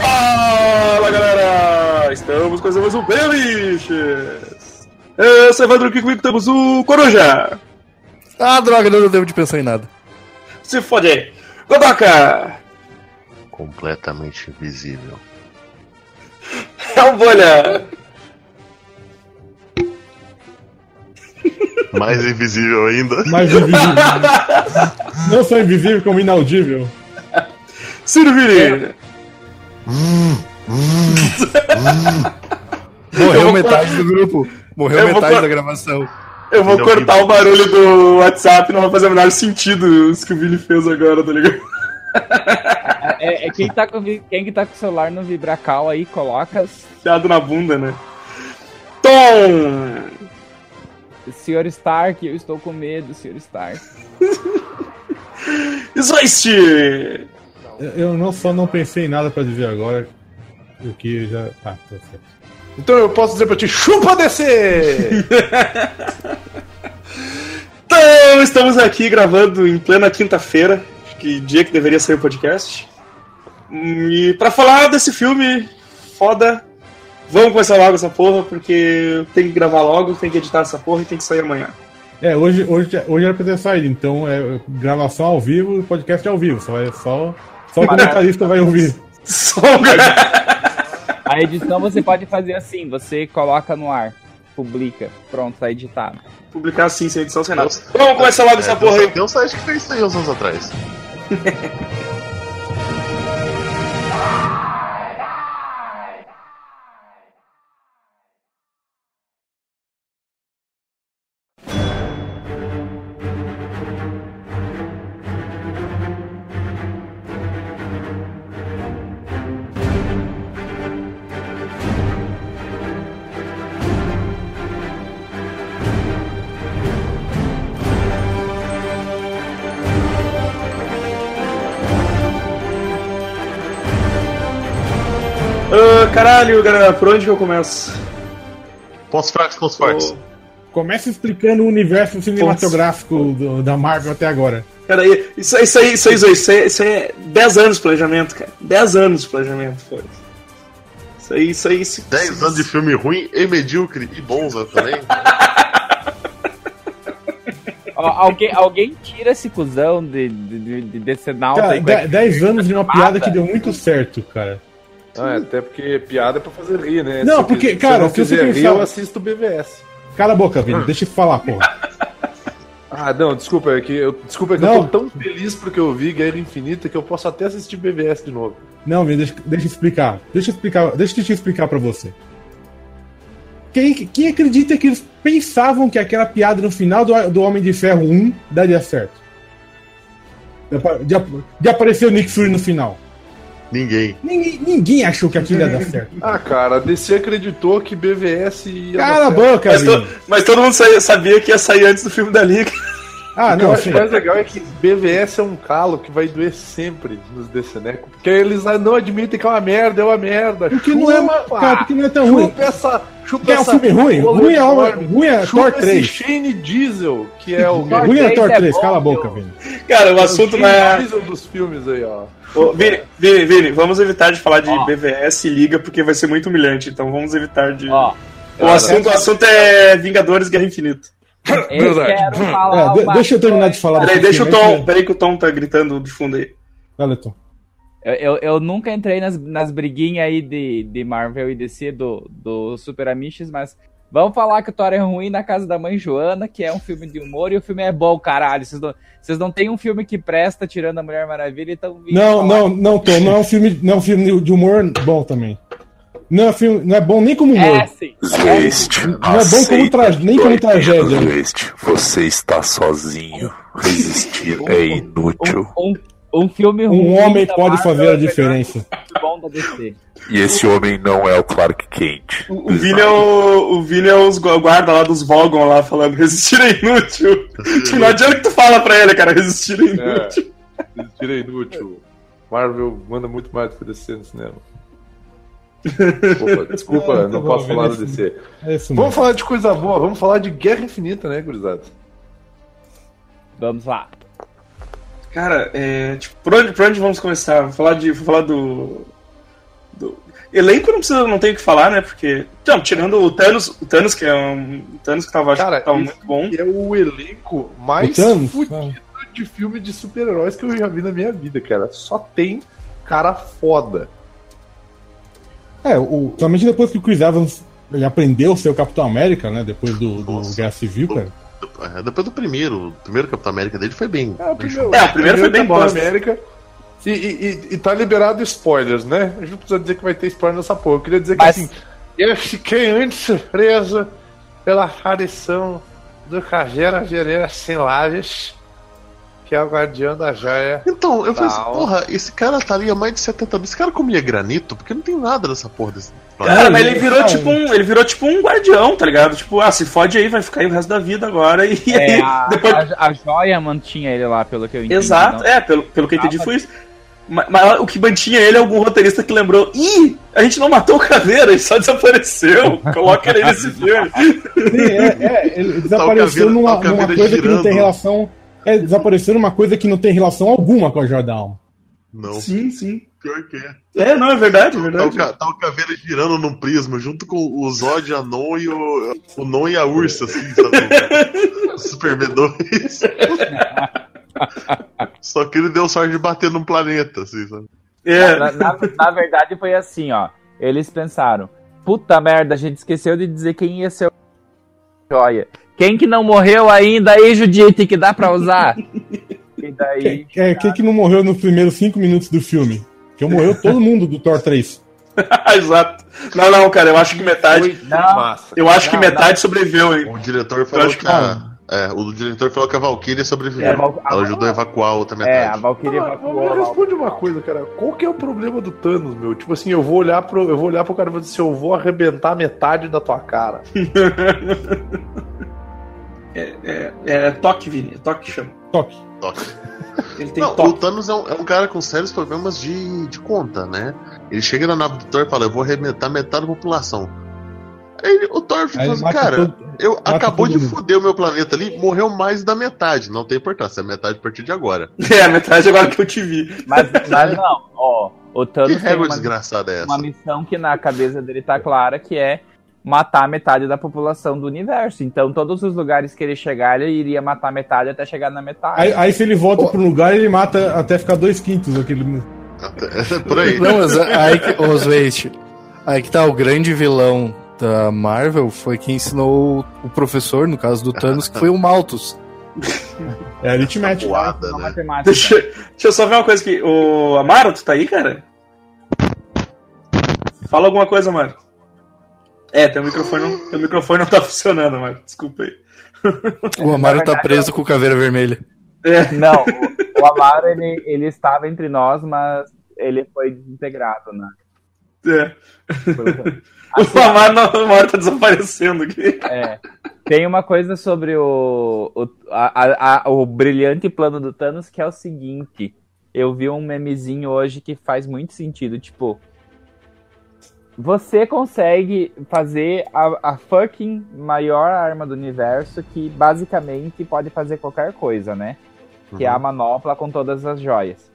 Fala galera! Estamos com mais um Beliches! Eu sou Evandro aqui comigo temos o Coruja! Ah, droga, não deu tempo de pensar em nada. Se fode! Godoka! Completamente invisível. É um bolha! Mais invisível ainda. Mais invisível. Não só invisível, como inaudível. Ciro Vini! Morreu vou metade do grupo. Morreu Eu vou metade cor- da gravação. Eu vou Não, cortar o barulho do WhatsApp, não vai fazer o menor sentido isso que o Vini fez agora, tá ligado? É, é quem, tá com, quem que tá com o celular no Vibracal aí, coloca Fiado na bunda, né? Tom! Sr. Stark, eu estou com medo, Sr. Stark. Zoist! Eu- não só não pensei em nada pra dizer agora, o que já. Ah, tá certo. Então eu posso dizer pra ti, chupa descer! Então, estamos aqui gravando em plena quinta-feira, acho que dia que deveria sair o podcast. E pra falar desse filme foda, vamos começar logo essa porra, porque tem que gravar logo, tem que editar essa porra e tem que sair amanhã. É, hoje, hoje, hoje era pra ter saído, então é gravação ao vivo e podcast ao vivo. Só, vai- só, só o comentarista vai ouvir. Só A edição você pode fazer assim, você coloca no ar, publica, pronto, tá editado. publicar assim, sem edição, sem nada. Vamos começar logo essa É, porra tem, aí. tem um site que fez isso aí uns anos atrás. Ah, caralho, galera, por onde que eu começo? Pontos fracos, pontos fortes. Começa explicando o universo cinematográfico do- da Marvel até agora. Cara, aí, isso, aí- isso aí, isso aí, isso aí, isso aí, isso aí é 10 anos de planejamento, cara. 10 anos de planejamento, foi. Isso aí, isso aí. Isso, 10 anos de filme ruim e medíocre e bons né, também. Alguém, alguém tira esse cuzão de, de, de, de decenalta Cara, aí. com a- 10 anos de uma piada que deu muito certo, cara. Ah, até porque piada é pra fazer rir, né? Não, Se porque, se cara, não se você rir, eu assisto o BVS. Cala a boca, Vini, deixa eu falar, porra. Ah, não, desculpa, é que eu, desculpa, é que Não. eu tô tão feliz porque eu vi Guerra Infinita que eu posso até assistir BVS de novo. Não, Vini, deixa, deixa eu explicar. Deixa eu explicar, deixa eu te explicar pra você. Quem, quem acredita que eles pensavam que aquela piada no final do, do Homem de Ferro 1 daria certo? De, de, de aparecer o Nick Fury no final. Ninguém. Ninguém, ninguém achou que aquilo ia dar certo. Ah, cara, a DC acreditou que BVS ia. Cala a dar certo. boca, mas, to- mas todo mundo sa- sabia que ia sair antes do filme da Liga. Ah, o que eu não, mais legal é que BVS é um calo que vai doer sempre nos DCNeco. Porque eles não admitem que é uma merda, é uma merda. Porque não é uma. Chupa! Cara, porque não é tão ruim. Chupa essa. Chupa Quer um filme ruim? Ruim é, uma, ruim é Chupa Thor esse 3. Shane Diesel, que é o. Ruim é 3 Thor é 3, bom, cala a boca, meu. Vini. Cara, o o assunto Shane não é. Diesel dos filmes aí, ó. Ô, Vini, Vini, Vini, vamos evitar de falar de Ó. BVS e Liga porque vai ser muito humilhante. Então vamos evitar de. Ó, o, assunto, o assunto é Vingadores Guerra Infinita. eu quero falar É, de- uma deixa eu terminar de falar. Peraí, deixa o filme, Tom. Peraí que o Tom tá gritando de fundo aí. Olha, Tom. Eu, eu, eu nunca entrei nas, nas briguinhas aí de, de Marvel e DC do, do Super Amiches, mas vamos falar que o Thor é ruim na casa da mãe Joana, que é um filme de humor, e o filme é bom, caralho. Vocês não, vocês não tem um filme que presta tirando a Mulher Maravilha e tão vindo Não, não, não, Tom, não é um filme, não é um filme de humor bom também. Não é, filme, não é bom nem como humor. É, sim. Zwist, Não é bom como tra... nem como tragédia. Zwist, você está sozinho. Resistir é inútil. Um, um, um filme ruim. Um homem da pode Marvel fazer é a melhor diferença. que bom da DC. E esse homem não é o Clark Kent. O, o Vini é o, o Vini é os gu- guarda lá dos Vogon lá falando resistir é inútil. Tipo, não adianta que tu fala pra ele, cara, resistir é inútil. Resistir é inútil. Marvel manda muito mais do que DC no cinema. Desculpa, desculpa, não bom, posso falar do. DC. É Vamos mesmo. falar de coisa boa, vamos falar de Guerra Infinita, né, gurizada? Vamos lá. Cara, é, tipo, por onde, por onde vamos começar? Vou falar de, vou falar do, do elenco não precisa, não tem o que falar, né? Porque, não, tirando o Thanos, o Thanos que é um o Thanos que tava, Cara, que tava muito bom. é o elenco mais fudido de filme de super-heróis que eu já vi na minha vida, cara. Só tem cara foda. É, o, somente depois que o Chris Evans ele aprendeu a ser o Capitão América, né? Depois do, do. Guerra Civil, cara. É, Depois do primeiro, o primeiro Capitão América dele foi bem. É, o primeiro, É, o primeiro foi bem Capitão bosta. América. E, e, e- e tá liberado spoilers, né? A gente não precisa dizer que vai ter spoiler nessa porra. Eu queria dizer Mas- que assim, eu fiquei antes surpreso pela aparição do Cajera Gereira Selares, que é o guardião da joia. Então, eu falei assim, porra, esse cara tá ali há mais de 70 anos. Esse cara comia granito? Porque não tem nada nessa porra desse. Cara, mas ele virou Não. tipo um. Ele virou tipo um guardião, tá ligado? Tipo, ah, se fode aí, vai ficar aí o resto da vida agora. E É, aí, a, depois. a, a joia mantinha ele lá, pelo que eu entendi. Exato, não? é, pelo, pelo que eu entendi foi isso. Mas, mas o que mantinha ele é algum roteirista que lembrou: ih, a gente não matou o Caveira, ele só desapareceu. Coloca ele nesse filme. Sim, é, é, ele desapareceu Caveira- numa, tá numa coisa que não tem girando. relação. É, desapareceu numa coisa que não tem relação alguma com a Alma. Não, Sim, sim. pior que é. É, não, é verdade, é Tá o, verdade. tá o caveira girando num prisma, junto com o Zod, a Non e o. O Non e a Ursa, assim, sabe? Super B2. Só que ele deu sorte de bater num planeta, assim, sabe? É, Na, na- na verdade foi assim, ó. Eles pensaram, puta merda, a gente esqueceu de dizer quem ia ser o joia. Quem que não morreu ainda aí, Judite, que dá pra usar? E daí. Quem é, quem que não morreu nos primeiros cinco minutos do filme? Que morreu todo mundo do Thor 3. exato. Não, não, cara, eu acho que metade. Não, massa. Eu acho que Não, metade sobreviveu, hein? O diretor falou acho que, que a. É, o diretor falou que a Valkyria sobreviveu. É, a Val- Ela ajudou a evacuar a outra é, a metade. Valkyria me evacuou. lá. responde uma coisa, cara. Qual que é o problema do Thanos, meu? Tipo assim, eu vou olhar pro, eu vou olhar pro cara e vou dizer assim, eu vou arrebentar metade da tua cara. É, é, é toque, Vini, é toque que chama. Toque. Toque. Ele tem Não, o toque. Thanos é um, é um cara com sérios problemas de, de conta, né? Ele chega na nave do Thor e fala: Eu vou arrebentar metade da população. Aí ele- o Thor fica assim, mata cara, todo- eu acabou de mundo." foder o meu planeta ali, morreu mais da metade. Não tem importância, é metade a partir de agora. É, a metade agora que eu te vi. Mas, mas não, ó. O Que Thanos tem régua uma, desgraçada é essa? uma missão que na cabeça dele tá clara, que é matar metade da população do universo. Então, todos os lugares que ele chegar, ele iria matar metade até chegar na metade. Aí, aí se ele volta pro lugar, ele mata até ficar dois quintos aquele. Por aí. Não, mas aí que, ô, Zweit, aí que tá o grande vilão da Marvel foi quem ensinou o professor, no caso do Thanos, que foi o Malthus. É aritmético. Voada, Uma né? matemática. Deixa, deixa eu só ver uma coisa aqui. O Amaro, tu tá aí, cara? Fala alguma coisa, Amaro. É, teu microfone não, teu microfone não tá funcionando, Amaro. Desculpa aí. O Amaro tá preso com caveira vermelha. É, Não, o, o Amaro, ele, ele estava entre nós, mas ele foi desintegrado, né? é. Foi- O Amaro, não, o Amaro tá desaparecendo aqui. É. Tem uma coisa sobre o, o, a- a- a- o brilhante plano do Thanos que é o seguinte. Eu vi um memezinho hoje que faz muito sentido. Tipo, você consegue fazer a, a fucking maior arma do universo que basicamente pode fazer qualquer coisa, né? Que é a manopla com todas as joias.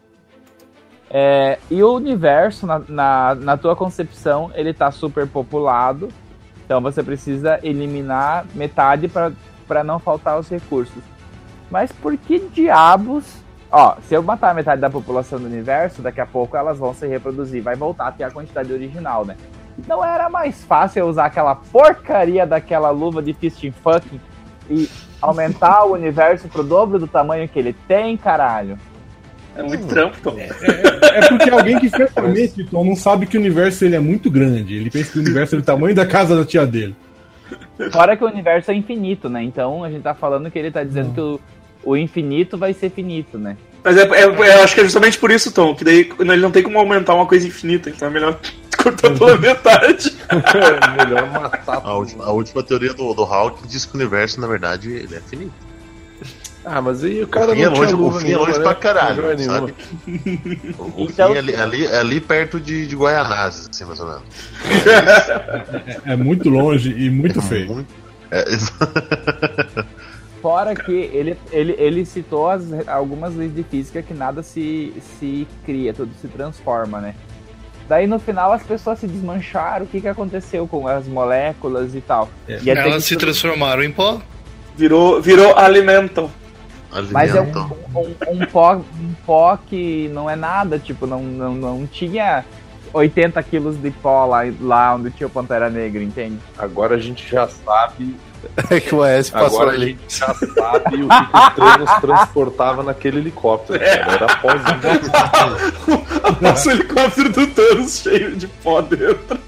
É, e o universo, na, na, na tua concepção, ele tá super populado. Então você precisa eliminar metade para não faltar os recursos. Mas por que diabos. Ó, se eu matar metade da população do universo, daqui a pouco elas vão se reproduzir, vai voltar a ter a quantidade original, né? Não era mais fácil eu usar aquela porcaria daquela luva de fisting fucking e aumentar o universo pro dobro do tamanho que ele tem, caralho? É muito trampo, Tom. É porque alguém que fez mente, então não sabe que o universo ele é muito grande. Ele pensa que o universo é do tamanho da casa da tia dele. Fora que o universo é infinito, né? Então a gente tá falando que ele tá dizendo que o, o infinito vai ser finito, né? Mas é, é- eu acho que é justamente por isso, Tom, que daí ele não tem como aumentar uma coisa infinita, então é melhor cortar pela metade. É melhor matar A última, a última teoria do, do Hulk diz que o universo, na verdade, ele é finito. Ah, mas aí o cara o fim é não tinha longe, o fim é longe né? pra caralho, Joia nenhuma. sabe? O, o Então- fim é ali, ali, é ali perto de, de Guaianazes, assim, mais ou menos. É, é muito longe e muito feio. Muito- é, Fora que ele, ele, ele citou as, algumas leis de física que nada se, se cria, tudo se transforma, né? Daí no final as pessoas se desmancharam, o que, que aconteceu com as moléculas e tal. É. E Elas se transformaram em pó. Virou, virou alimento. Mas é um, Alimento. um, um pó, um pó que não é nada, tipo, não, não, não tinha 80 quilos de pó lá, lá onde tinha o Pantera Negra, entende? Agora a gente já sabe. É que o AS passou Agora a gente já sabe o que, que o Thanos transportava naquele helicóptero. cara. Era pós Nossa, o helicóptero do Thanos cheio de pó dentro.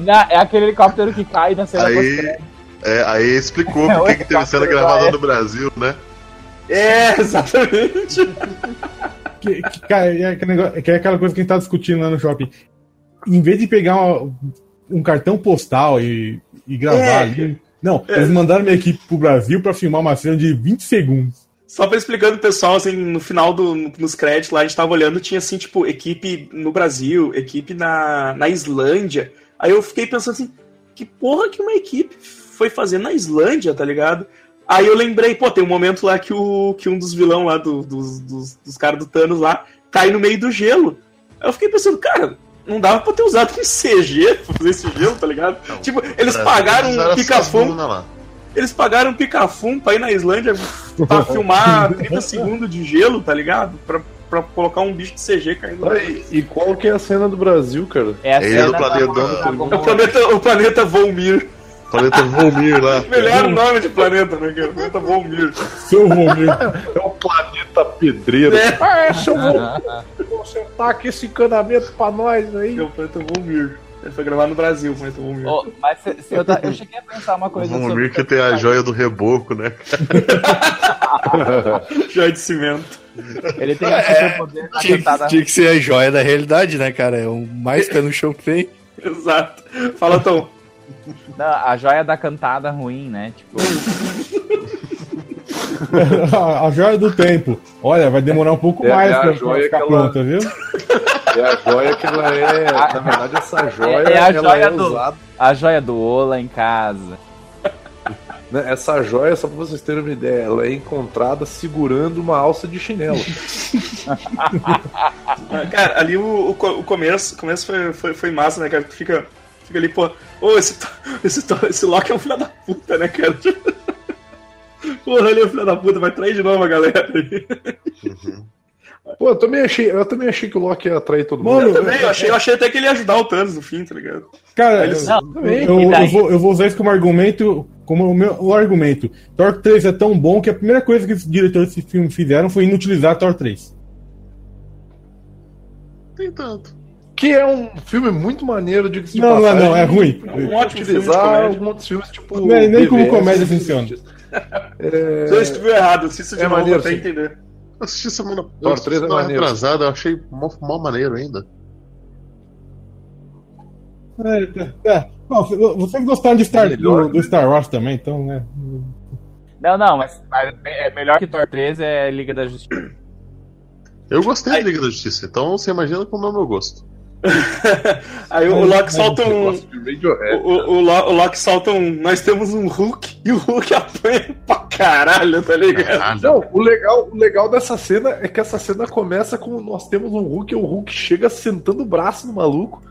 Na- É aquele helicóptero que cai na cena Aí, é, aí explicou É, por o que teve cena gravada vai- no Brasil, né? É, exatamente. Que, que, cara, é, aquele negócio- que é aquela coisa que a gente tá discutindo lá no shopping. Em vez de pegar uma- um cartão postal e, e gravar É. ali. Não, eles mandaram minha equipe pro Brasil pra filmar uma cena de 20 segundos. Só pra explicar pro pessoal, assim, no final do, nos créditos lá, a gente tava olhando, tinha assim, tipo, equipe no Brasil, equipe na, na Islândia. Aí eu fiquei pensando assim, que porra que uma equipe foi fazer na Islândia, tá ligado? Aí eu lembrei, pô, tem um momento lá que, o, que um dos vilão lá, do- dos, dos, dos caras do Thanos lá, cai no meio do gelo. Aí eu fiquei pensando, cara, não dava pra ter usado um CG pra fazer esse gelo, tá ligado? Não, tipo, eles pagaram um picafum lá. eles pagaram um picafum pra ir na Islândia pra filmar 30 segundos de gelo, tá ligado? Pra, pra colocar um bicho de CG caindo lá. E, e qual que é a cena do Brasil, cara? É a Ele cena do da- planeta- da- É o planeta, o planeta Volmir. Planeta Volmir lá. Melhor nome de planeta, né, cara? Planeta Volmir. Seu Romeu. É o planeta pedreiro. É. Ah, esse eu vou consertar aqui esse encanamento pra nós aí. É o planeta Volmir. Ele foi gravado no Brasil, o planeta Volmir. Ô, mas se- se eu, ta- eu cheguei a pensar uma coisa Volmir que tem a joia do reboco, né? Joia de cimento. Ele tem o superpoder Tinha, tinha que ser a joia da realidade, né, cara? É o mais pé no chão que tem. Exato. Fala, Tom. Não, a joia da cantada ruim, né? Tipo, a, a joia do tempo. Olha, vai demorar um pouco É, mais é a pra, joia pra ficar que ela- pronta, viu? É a joia que ela é. Na verdade, essa joia É- é a ela joia é do- usada. a joia do Ola em casa. né, Essa joia, só pra vocês terem uma ideia, ela é encontrada segurando uma alça de chinelo. Cara, ali o, o começo, o começo foi, foi, foi massa, né, cara? Tu fica, fica ali, pô, ô, esse, esse, esse Loki é um filho da puta, né, cara? Porra, ele é um filho da puta, vai trair de novo a galera aí. Pô, eu também achei, eu também achei que o Loki ia atrair todo mundo. Mano, Eu também, eu achei, eu achei até que ele ia ajudar o Thanos no fim, tá ligado? Cara, Não, eu, eu vou, eu vou usar isso como argumento, como o meu o argumento. Thor 3 é tão bom que a primeira coisa que os diretores desse filme fizeram foi inutilizar Thor 3. Tem tanto. Que é um filme muito maneiro, diga-se de Não, não é passagem. não, é ruim. É um ótimo filme de Utilizar alguns outros filmes, tipo. Nem- nem como comédia funciona. É, Se eu estiver errado, assista de É novo maneiro, até sim. entender. Eu assisti semana 3 é semana maneiro. atrasada, eu achei mó, mó maneiro ainda. É, tá, tá. Bom, vocês gostaram de Star, Melhor, do, do Star Wars também, então, né? Não, não, mas, mas é melhor que Thor 3 é Liga da Justiça. Eu gostei da Liga da Justiça, então você imagina como é o meu gosto. Aí o Loki solta um. O, o, o, Lo- o Loki solta um. Nós temos um Hulk e o Hulk apanha pra caralho, tá ligado? Ah, Não, o legal, o legal dessa cena é que essa cena começa com nós temos um Hulk e o Hulk chega sentando o braço no maluco.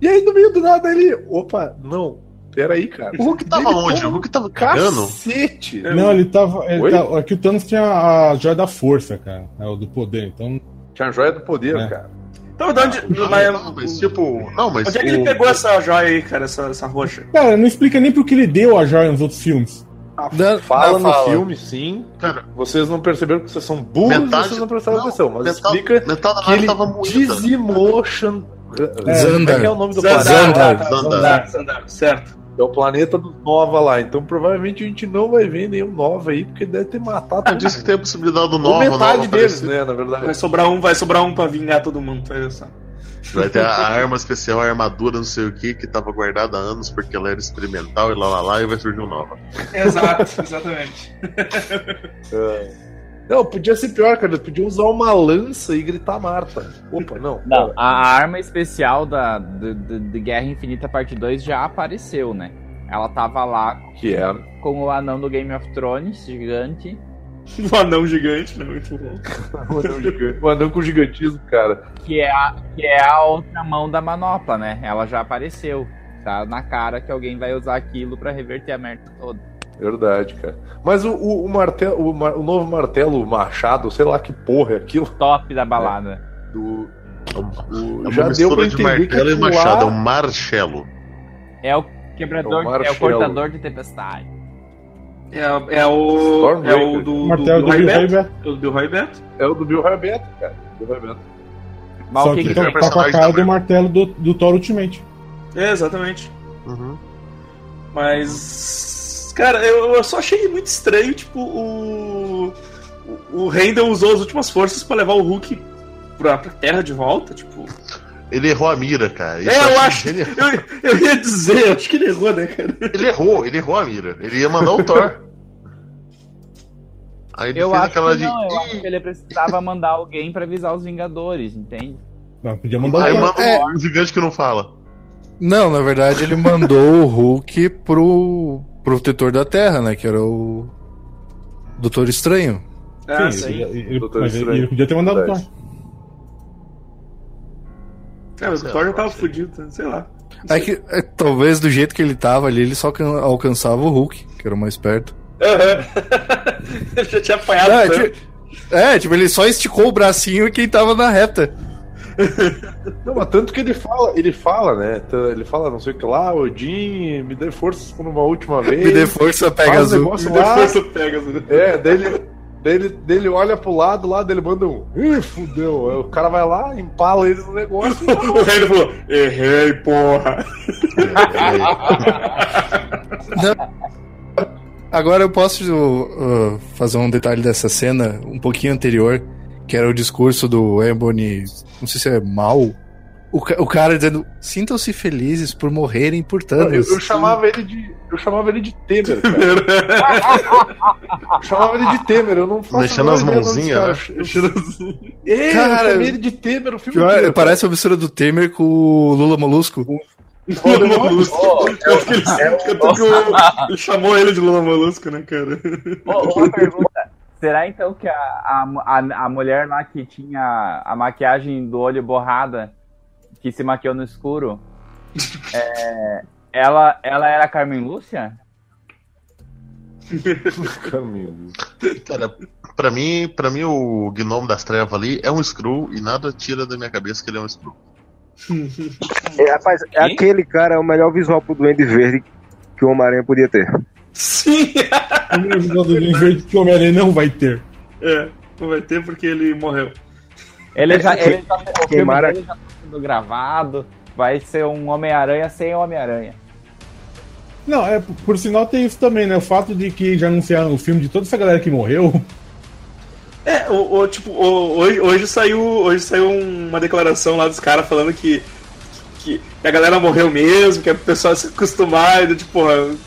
E aí, no meio do nada, ele. Opa, não, peraí, cara. O Hulk tava Ele onde? O Hulk tava cagando? Cacete! Não, ele tava. Ele tá, aqui o Thanos tinha a joia da força, cara. É o do poder. Então. Tinha a joia do poder, É. cara. Então, de onde. Não, mas, não, mas tipo. Não, mas. onde é que o- ele pegou essa joia aí, cara, essa, essa roxa? Cara, não explica nem porque ele deu a joia nos outros filmes. Não, Fala no fala. filme, sim. Cara, Vocês não perceberam que vocês são burros Metade- vocês não prestaram não, atenção, mas metade- explica metade que ele tava dizimou Xan... É, Como é que é o nome do Zandar, planeta? Zandar. Zandar. Zandar, certo. É o planeta do Nova lá. Então provavelmente a gente não vai ver nenhum Nova aí, porque deve ter matado Eu disse que tem a possibilidade do Ou Nova. metade Nova deles, aparecer. né, na verdade. Vai sobrar um, vai sobrar um pra vingar todo mundo, só. Vai ter a, arma especial, a armadura, não sei o que, que tava guardada há anos porque ela era experimental e lá lá lá, e vai surgir um nova. Exato, exatamente. Não, podia ser pior, cara. Eles podiam usar uma lança e gritar Marta. Opa, não. Não, a, arma especial da, de, de- de Guerra Infinita Parte 2 já apareceu, né? Ela tava lá Que é com o anão do Game of Thrones, gigante. O anão gigante, né? Muito bom. O anão, gigante, o anão com gigantismo, cara. Que é, a, que é a outra mão da manopla, né? Ela já apareceu. Tá na cara que alguém vai usar aquilo pra reverter a merda toda. Verdade, cara. Mas o, o, o martelo, o, o novo martelo o machado, sei lá que porra é aquilo. Top da balada. Do, É o- uma já deu mistura pra de entender que martelo e machado, é lá- um marchelo. É o quebrador, É o é o cortador de tempestade. É, é o. Stormbreaker. É o do. O martelo do Roy Bill Beto. É o do Roy Beto. É o do Bill Rabeto, cara. Bill Rabeto. Mas Só o que, que que tá, tá com a cara do martelo do, do Thor Ultimate. É, exatamente. Uhum. Mas. Cara, eu, eu só achei muito estranho, tipo, o. O, o Randall usou as últimas forças pra levar o Hulk pra, pra Terra de volta, tipo. Ele errou a mira, cara. Isso É, eu acho. Eu, eu ia dizer, eu acho que ele errou, né, cara? Ele errou, ele errou a mira. Ele ia mandar o Thor. Aí ele Eu fez acho aquela que de. não, eu acho que ele precisava mandar alguém pra avisar os Vingadores, entende? Não, podia mandar Aí o manda um gigante que não fala. Não, na verdade ele mandou o Hulk pro protetor da Terra, né? Que era o Doutor Estranho. Ah, Sim, sim. ele, ele- Doutor mas Estranho. ele podia ter mandado o Thor. É, mas o Thor já tava fudido, né? sei lá. É que é, talvez do jeito que ele tava ali, ele só alcan- alcançava o Hulk, que era o mais perto. Aham. ele já tinha apanhado É, tanto. tipo, é, tipo, ele só esticou o bracinho e quem tava na reta. Não, mas tanto que ele fala, ele fala, né? Ele fala, não sei o que lá, Odin, me dê forças por uma última vez. Me dê força, pega azul. negócio Me lá. força Pegasus. É, dele, dele, dele olha pro lado, lá dele manda um. Ih, fudeu. Aí o cara vai lá, empala ele no negócio. O Randall falou: Errei, porra. Agora eu posso uh, fazer um detalhe dessa cena um pouquinho anterior, que era o discurso do Ebony, não sei se é mal. O, ca- o cara dizendo: sintam-se felizes por morrerem por Eu, Thanos. eu chamava ele de. Eu chamava ele de Temer. Eu chamava ele de Temer, eu não faço Deixando as mãozinhas, cara. Eu- Cara, eu chamei ele de Temer o filme Pior, inteiro, parece a mistura do Temer com o Lula Molusco. Lula Molusco. Eu que ele, eu chamou ele de Lula Molusco, né, cara? Ô, uma pergunta. Será então que a, a, a, a mulher lá que tinha a maquiagem do olho borrada, que se maquiou no escuro, é, ela, ela era a Carmen Lúcia? Cara, pra mim, pra mim o Gnomo das Trevas ali é um Screw e nada tira da minha cabeça que ele é um Screw. É, rapaz, Quem? aquele cara é o melhor visual pro Duende Verde que o Homem-Aranha podia ter. Sim! O primeiro visual do Verde que o Homem-Aranha não vai ter. É, não vai ter porque ele morreu. Ele já, ele já, o filme Queimara- dele já tá sendo gravado, vai ser um Homem-Aranha sem Homem-Aranha. Não, é, por, por sinal tem isso também, né? O fato de que já anunciaram o filme de toda essa galera que morreu. É, o, o- tipo, o- hoje, hoje saiu. Hoje saiu uma declaração lá dos caras falando que, que a galera morreu mesmo, que é pro pessoal se acostumar, e, tipo,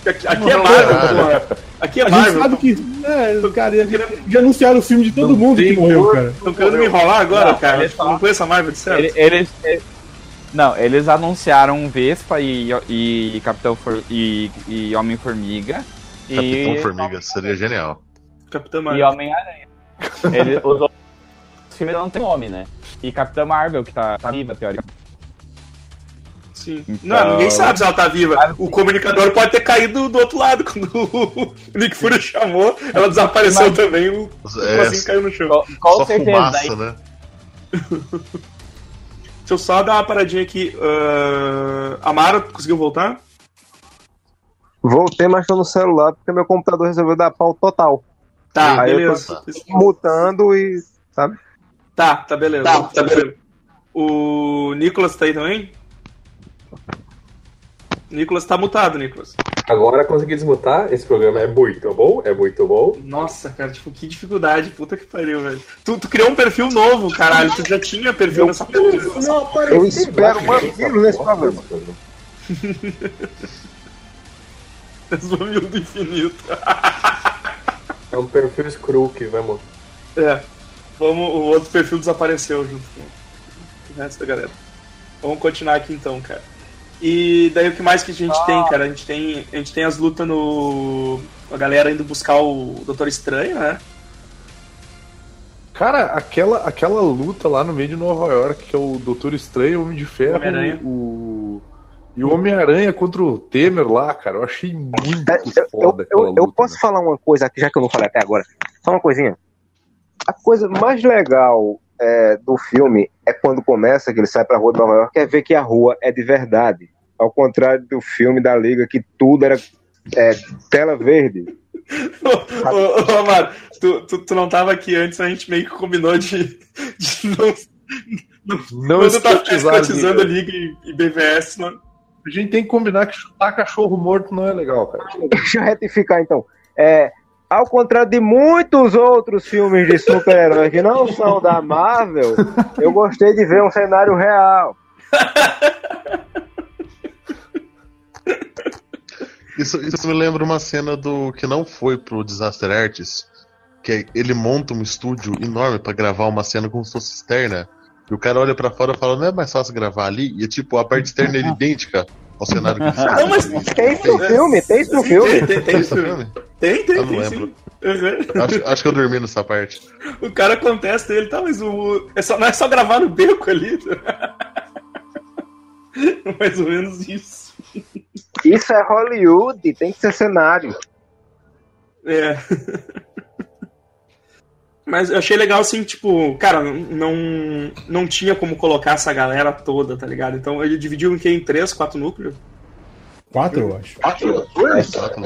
aqui, aqui é Marvel, porra. Aqui é A gente Marvel. sabe que. É, cara, já, já anunciaram o filme de todo mundo que morreu, cara. Estão querendo me enrolar agora, Não, cara? Tipo, não conheço a Marvel de certo. Ele- eles, eles- não, eles anunciaram Vespa e, e Capitão For, e, e Homem-Formiga. Capitão e, Formiga, seria genial. Capitã E Marvel. Homem-Aranha. Ele- Os outros filmes não tem nome, né? E Capitã Marvel, que tá, tá viva, teoricamente. Sim. Então- Não, ninguém sabe se ela tá viva. O comunicador pode ter caído do outro lado. Quando o Nick Fury chamou, ela desapareceu Mas- também. O É, assim caiu no chão. Só certeza. fumaça, né? Deixa eu só dar uma paradinha aqui. Uh, Amara, conseguiu voltar? Voltei, mas tô no celular porque meu computador resolveu dar pau total. Tá, Aí eu beleza. Mutando e. Sabe? Tá, tá beleza. Tá, beleza. O Nicolas tá aí também? Nicolas tá mutado, Nicolas. Agora consegui desmutar. Esse programa é muito bom, é muito bom. Nossa, cara, tipo, que dificuldade. Puta que pariu, velho. Tu, tu criou um perfil novo, caralho. Tu já tinha perfil nessa porra. Eu espero mamilo nesse programa. Desvamil do infinito. É um perfil screw que vamos. É. Vamos, o outro perfil desapareceu junto com o resto da galera. Vamos continuar aqui então, cara. E daí o que mais que a gente tem, cara? A gente tem, a gente tem as lutas no. A galera indo buscar o Doutor Estranho, né? Cara, aquela, aquela luta lá no meio de Nova York, que é o Doutor Estranho, o Homem de Ferro Homem-Aranha. o... e o Homem-Aranha contra o Temer lá, cara. Eu achei muito É, Eu, foda eu, eu luta. posso falar uma coisa aqui, já que eu não falei até agora. Só uma coisinha. A coisa mais legal é, do filme é quando começa, que ele sai pra rua de Nova York, é ver que a rua é de verdade. Ao contrário do filme da Liga, que tudo era é, tela verde. Ô, ô, ô, Amaro, tu, tu, tu não tava aqui antes, a gente meio que combinou de, de não. Não quando tá escrotizar a escrotizando a Liga. E, e BVS, não. A gente tem que combinar que chutar cachorro morto não é legal, cara. Deixa eu retificar então. É, ao contrário de muitos outros filmes de super-heróis que não são da Marvel, eu gostei de ver um cenário real. Isso, isso me lembra uma cena do que não foi pro Disaster Artist, que é- ele monta um estúdio enorme pra gravar uma cena como se fosse externa. E o cara olha pra fora e fala, não é mais fácil gravar ali? E tipo, a parte externa é idêntica ao cenário que eles Não, mas Tem isso no filme, tem isso no filme. Tem, tem, isso. esse filme? tem, tem, Eu não tem lembro. sim. Uhum. Acho, acho que eu dormi nessa parte. O cara contesta ele, tá, mas o. É só, não é só gravar no beco ali. Mais ou menos isso. Isso é Hollywood, tem que ser cenário. É. Mas eu achei legal assim, tipo, cara, não, não tinha como colocar essa galera toda, tá ligado? Então ele dividiu em que? Em três, quatro núcleos? Quatro, eu acho.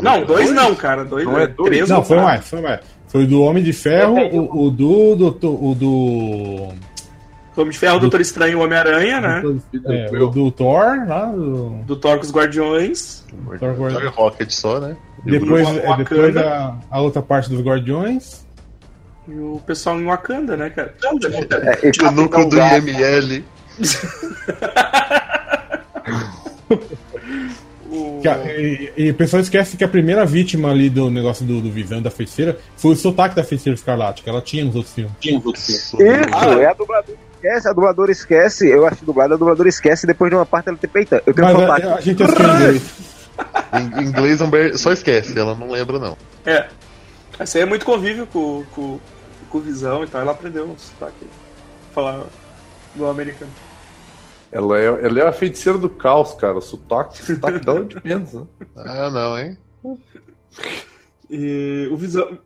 Não, dois não, cara. Dois, Não é é dois? três Não, foi quatro. mais, foi mais. Foi o do Homem de Ferro, o, o do, do, o do. Homem de Ferro, Doutor Estranho e Homem-Aranha, né? É, o do Thor, lá do. Do Thor com os Guardiões. Thor Guardi- Joga Rocket só, né? Depois, é, depois a, a outra parte dos Guardiões. E o pessoal em Wakanda, né, cara? É, e O núcleo do Gato. IML. O... E, e o pessoal esquece que a primeira vítima ali do negócio do, do Visão da feiticeira foi o sotaque da feiticeira escarlate, que ela tinha nos outros filmes. Isso, é a dubladora esquece, a dubladora esquece, eu acho dublado, a dubladora esquece, depois de uma parte ela tem peita. Eu quero Mas falar a, a gente assistiu em inglês. Em inglês, só esquece, ela não lembra, não. É. Essa aí é muito convívio com, com, com o Visão e tal. Ela aprendeu um sotaque. Falar do americano. Ela é, ela é a feiticeira do caos, cara. O sotaque, o sotaque dela é de menos, né? Ah, não, hein? E o Visão.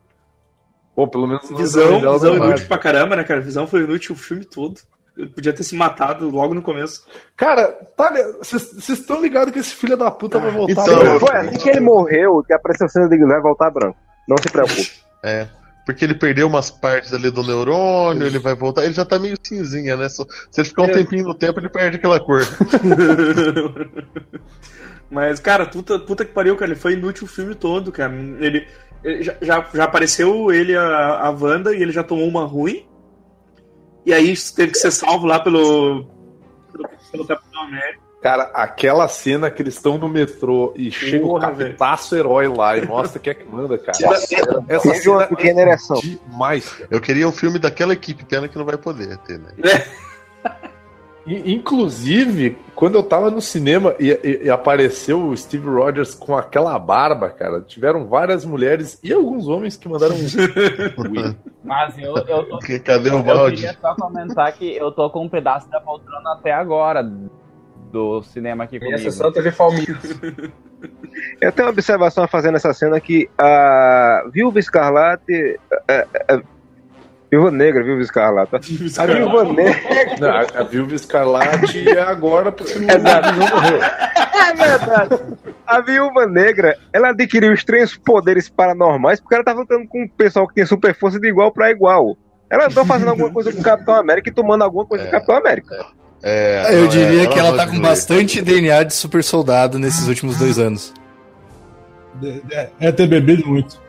Pô, pelo menos o Visão, dela visão é inútil pra caramba, né, cara? Visão foi inútil o filme todo. Ele podia ter se matado logo no começo. Cara, tá, vocês estão ligados que esse filho da puta vai voltar então, pra- Foi assim que ele morreu, que apareceu a cena de vai voltar branco. Não se preocupe. É. Porque ele perdeu umas partes ali do neurônio, ele vai voltar. Ele já tá meio cinzinha, né? Se ele ficar um É. tempinho no tempo, ele perde aquela cor. Mas, cara, puta, puta que pariu, cara. Ele foi inútil o filme todo, cara. Ele, ele já, já, já apareceu ele, a, a Wanda, e ele já tomou uma ruim. E aí teve que ser salvo lá pelo, pelo, pelo Capitão América. Cara, aquela cena que eles estão no metrô e chega o capitaço herói lá e mostra quem é que manda, cara. Essa Essa uma cena pequena ereção. demais, cara. Eu queria um filme daquela equipe, pena que não vai poder ter, né? E, inclusive, quando eu tava no cinema e, e- e apareceu o Steve Rogers com aquela barba, cara, tiveram várias mulheres e alguns homens que mandaram um. Mas eu, eu, tô, cadê o eu queria só comentar que eu tô com um pedaço da poltrona até agora do cinema aqui Minha comigo. sessão TV Palmeiras. Eu tenho uma observação a fazer nessa cena que a Viúva Escarlate. é, é, Viúva Negra, Viúva Escarlate. A Viúva Negra. Não, a, a Viúva Escarlate é agora porque não morreu. É verdade. A Viúva Negra, ela adquiriu estranhos poderes paranormais porque ela tava lutando com um pessoal que tem super força de igual pra igual. Ela andou fazendo alguma coisa com o Capitão América e tomando alguma coisa com o Capitão América. É, Eu não, diria é, que ela tá com bastante DNA de super soldado nesses últimos dois anos. É, é ter bebido muito.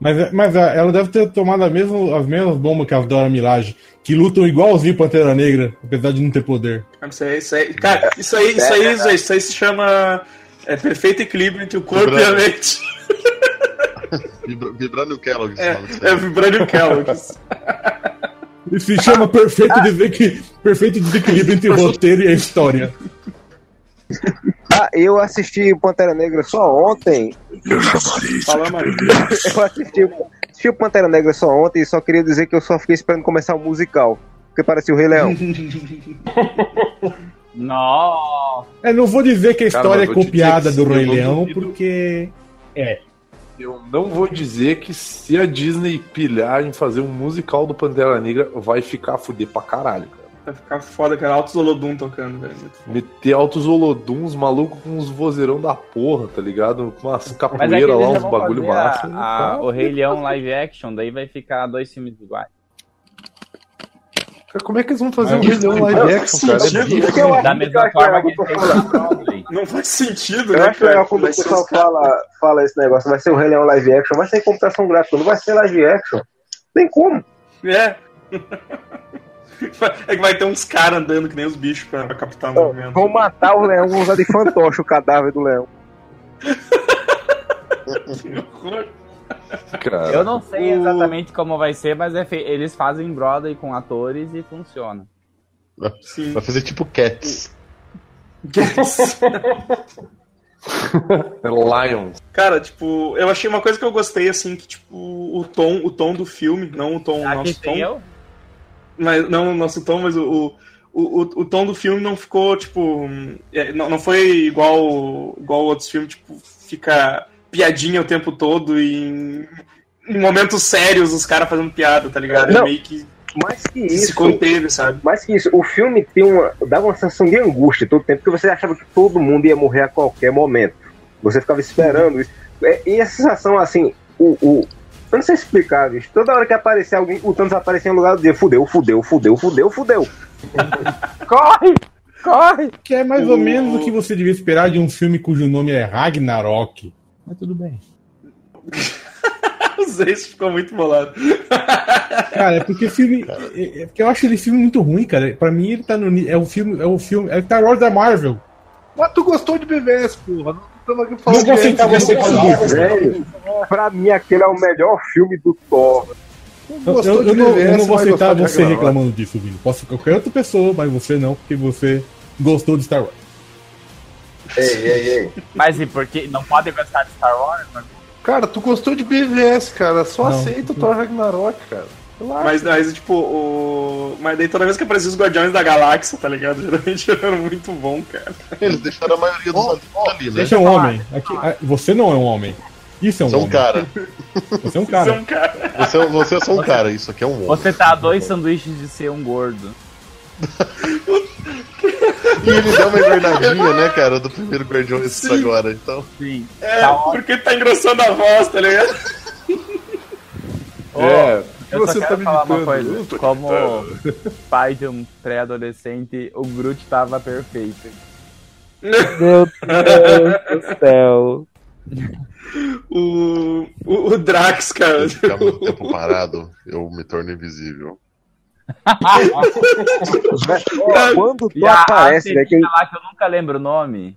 Mas, é- mas é, ela deve ter tomado mesma, as mesmas bombas que as Dora Milaje, que lutam igualzinho Pantera Negra, apesar de não ter poder. Isso aí, isso aí, cara, isso aí, isso aí, isso aí, isso aí se chama é, perfeito equilíbrio entre o corpo e a Vibrando. mente. Vibra- Vibrando Kellogg. É, é vibrando Kellogg's. Isso se chama perfeito, desequi... perfeito desequilíbrio entre o roteiro e a história. Ah, eu assisti o Pantera Negra só ontem. Eu isso de Maria. beleza. Eu assisti, assisti o Pantera Negra só ontem e só queria dizer que eu só fiquei esperando começar o musical. Porque parecia o Rei Leão. Nossa. É, não vou dizer que a Cara, história mas é copiada do Rei não Leão, porque. É. Eu não vou dizer que se a Disney pilhar em fazer um musical do Pantera Negra, vai ficar a fuder pra caralho, cara. Vai ficar foda, cara. Altos Olodum tocando, velho. Meter altos holoduns, maluco com uns vozeirão da porra, tá ligado? Com umas Mas é capoeiras lá, uns bagulho massa. a- a- o Rei Leão live action, daí vai ficar dois filmes iguais. Cara, como é que eles vão fazer um Mas- Leão live action, cara? É sentido, eu acho Da que mesma forma que fez Broadway. Não faz sentido, Eu né, acho legal quando o pessoal fala, fala esse negócio, vai ser o Rei Leão live action, vai ser computação gráfica, não vai ser live action. Tem como. É. É que vai ter uns caras andando que nem os bichos pra, pra captar o movimento. Vão matar o leão, vão usar de fantoche o cadáver do leão. Cara, Eu não sei O- exatamente como vai ser, mas é fe- eles fazem Broadway com atores e funciona. Sim. Vai fazer tipo Cats. Lions. Cara, tipo, eu achei uma coisa que eu gostei, assim, que, tipo, o tom, o tom do filme, não o tom, Aqui nosso tom, eu? mas não o nosso tom, mas o, o, o, o tom do filme não ficou, tipo, é, não, não foi igual, igual outros filmes, tipo, fica piadinha o tempo todo e em, em momentos sérios os caras fazendo piada, tá ligado? É Não. meio que Mais que se isso, conteve, sabe? mais que isso, o filme tem uma, dava uma sensação de angústia todo tempo, porque você achava que todo mundo ia morrer a qualquer momento. Você ficava esperando isso. É, e a sensação, assim, o, o- eu não sei explicar, bicho. Toda hora que aparecia alguém, o Thanos aparecia em um lugar do dia, fudeu, fudeu, fudeu, fudeu, fudeu. Corre! Corre! Que é mais ou menos o que você devia esperar de um filme cujo nome é Ragnarok. Mas tudo bem. Os ex ficou muito bolado. Cara, é porque filme. É, é porque eu acho ele filme muito ruim, cara. Pra mim, ele tá no. É o filme. É o filme. É o Star Wars da Marvel. Mas tu gostou de BVS, porra? Não estamos aqui Não falando vou de aceitar você não. Velho, pra mim aquele é o melhor filme do Thor. Eu, eu- não, eu BVS, não vou aceitar você reclamando disso, Vini. Posso ser qualquer outra pessoa, mas você não, porque você gostou de Star Wars. Ei, ei, ei. Mas e por que não pode gostar de Star Wars? Mas- Cara, tu gostou de BVS, cara. Só Não. aceita o Thor Ragnarok, cara. Relaxa. Mas, mas, tipo, o. Mas daí toda vez que aparecia os Guardiões da Galáxia, tá ligado? Geralmente era muito bom, cara. Eles deixaram a maioria dos adultos ali, né? Você é um homem. Aqui- ah, você não é um homem. Isso é um Você é um homem. cara. Você é um Você é cara. um cara. Você, é- você é só um cara, isso aqui é um homem. Você tá a dois sanduíches de ser um gordo. E ele deu uma engordadinha, né, cara, do primeiro Guardiões agora, então. Sim. É, Tá porque tá engrossando a voz, tá ligado? É, o que Eu você só tá quero me falar uma coisa. Como pai de um pré-adolescente, o Groot tava perfeito. Meu Deus do céu. O, o, o Drax, cara. Ficar muito tempo parado, eu me torno invisível. Quando tu E aparece, né? Que lá que eu nunca lembro o nome.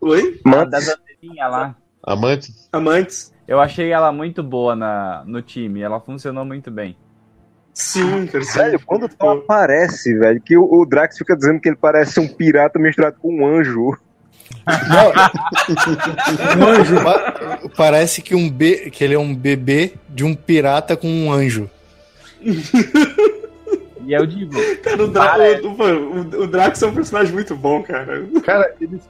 Oi? A Mantis, das anteninhas lá. Amantes? Amantes? Eu achei ela muito boa na, no time. Ela funcionou muito bem. Sim, cara. Sim. velho, quando tu aparece, velho, que o, o Drax fica dizendo que ele parece um pirata misturado com um anjo. Um anjo. Pa- Parece que, um be... que ele é um bebê de um pirata com um anjo. E eu digo, Cara, o, Dra Parece. o, o, o Drax é um personagem muito bom, cara. Cara, eles.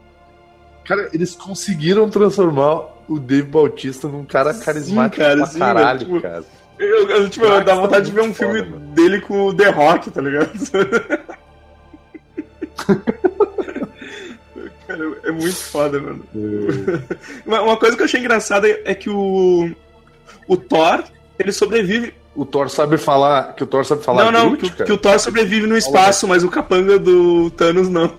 Cara, eles conseguiram transformar o Dave Bautista num cara carismático cara, pra sim, caralho, tipo, cara. Eu, eu, tipo, Drax dá tá vontade de ver um filme foda, mano. dele com o The Rock, tá ligado? Cara, é muito foda, mano. Uma, uma coisa que eu achei engraçada é que o. O Thor, ele sobrevive. O Thor sabe falar. Que o Thor sabe falar não, não, Groot, que, o- cara. que o Thor sobrevive no espaço, mas o capanga do Thanos não.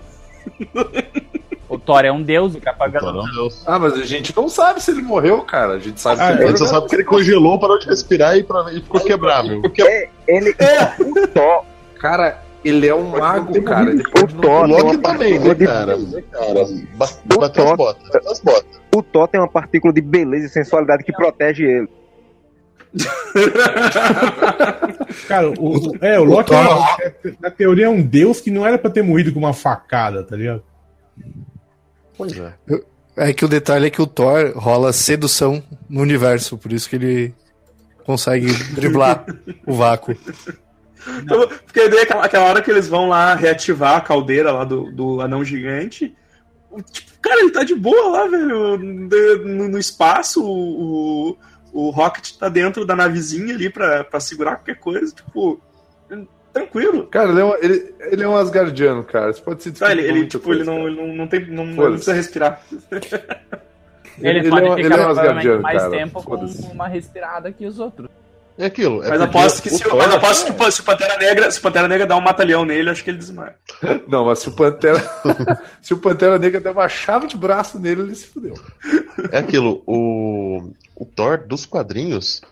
o Thor é um deus, o capanga Então, não, Deus. Ah, mas a gente não sabe se ele morreu, cara. A gente sabe Ah, que A ele gente só sabe que ele congelou, parou de respirar e, pra- e ficou quebrável. É, ele. O Thor. Cara, ele é um mago, cara. Ele pode O Thor O tem Loki uma também, né, partícula de- cara? O Thor- bateu as botas. O Thor tem uma partícula de beleza e sensualidade que protege ele. Cara, o, o- é, o Loki, é, é- na teoria, é um deus que não era pra ter morrido com uma facada, tá ligado? Pois é. É que o detalhe é que o Thor rola sedução no universo, por isso que ele consegue driblar o vácuo. Então, porque daí aquela, aquela hora que eles vão lá reativar a caldeira lá do, do anão gigante. o- Tipo, cara, ele tá de boa lá, velho. No, no espaço, o, o Rocket tá dentro da navezinha ali pra, pra segurar qualquer coisa. Tipo, tranquilo. Cara, ele é um, ele, ele é um Asgardiano, cara. Você pode se Tá, ele, ele, tipo, ele coisa, não, cara. ele não, não tem. Não, não precisa respirar. Ele, Ele pode é um- ficar ele é um mais cara. tempo com uma respirada que os outros. É aquilo. É Mas aposto que se, o- mas aposto que se o Pantera Negra, se o Pantera Negra dá um matalhão nele, acho que ele desmaia. Não, mas se o Pantera. se o Pantera Negra der uma chave de braço nele, ele se fudeu. É aquilo, o, o Thor dos quadrinhos,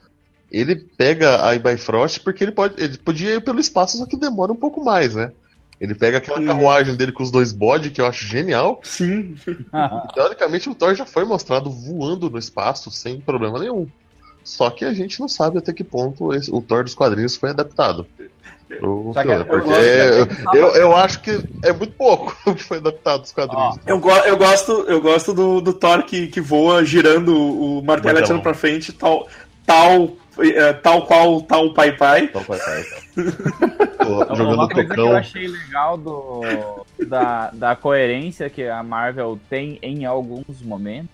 ele pega a Bifrost porque ele pode, ele podia ir pelo espaço, só que demora um pouco mais, né? Ele pega aquela carruagem dele com os dois bodes, que eu acho genial. Sim. Teoricamente, o Thor já foi mostrado voando no espaço sem problema nenhum. Só que a gente não sabe até que ponto esse- o Thor dos quadrinhos foi adaptado. Pro filme, eu porque eu, eu, eu acho que é muito pouco o que foi adaptado dos quadrinhos. Eu, go- eu gosto, eu gosto do, do Thor que, que voa girando o martelo atirando pra frente, tal, tal, é, tal qual tal Pai Pai. Então vai, vai, vai. Tô Uma jogando coisa que eu tocão. achei legal do, da, da coerência que a Marvel tem em alguns momentos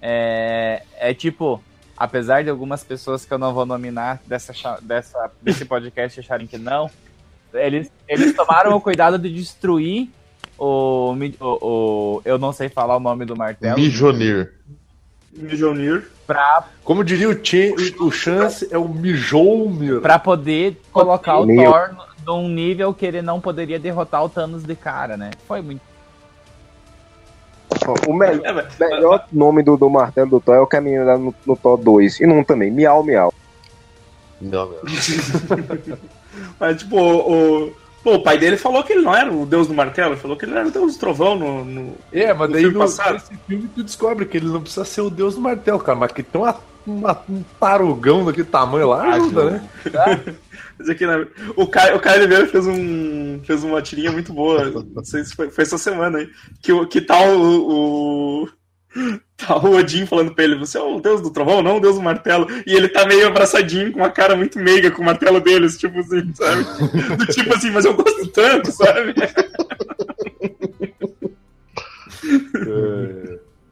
é, é tipo, apesar de algumas pessoas que eu não vou nominar dessa, dessa, desse podcast acharem que não, eles, eles tomaram o cuidado de destruir o, o, o- Eu não sei falar o nome do martelo. Mijonir. Mjolnir. Pra, Como diria o, Che, o Chance, é o Mjolnir. pra poder colocar o. Thor num nível que ele não poderia derrotar o Thanos de cara, né? Foi muito. O me- É, mas- melhor nome do, do martelo do Thor é o que a menina dá no, no Thor 2. E num também, Miau Miau. Não, meu. Mas, tipo, o, o, o pai dele falou que ele não era o deus do martelo, falou que ele era o deus do trovão no. no- É, mas No daí filme no, passado. nesse filme tu descobre que ele não precisa ser o deus do martelo, cara, mas que tem uma, uma- um tarugão daquele tamanho lá ajuda, né? Mas aqui, né, o Caio, o Caio Oliveira fez, um, fez uma tirinha muito boa, não sei se foi, foi essa semana aí, que, que tal o, o, tá o Odin falando pra ele, você é o deus do trovão, não o deus do martelo, e ele tá meio abraçadinho, com uma cara muito meiga com o martelo deles, tipo assim, sabe? Do tipo assim, mas eu gosto tanto, sabe?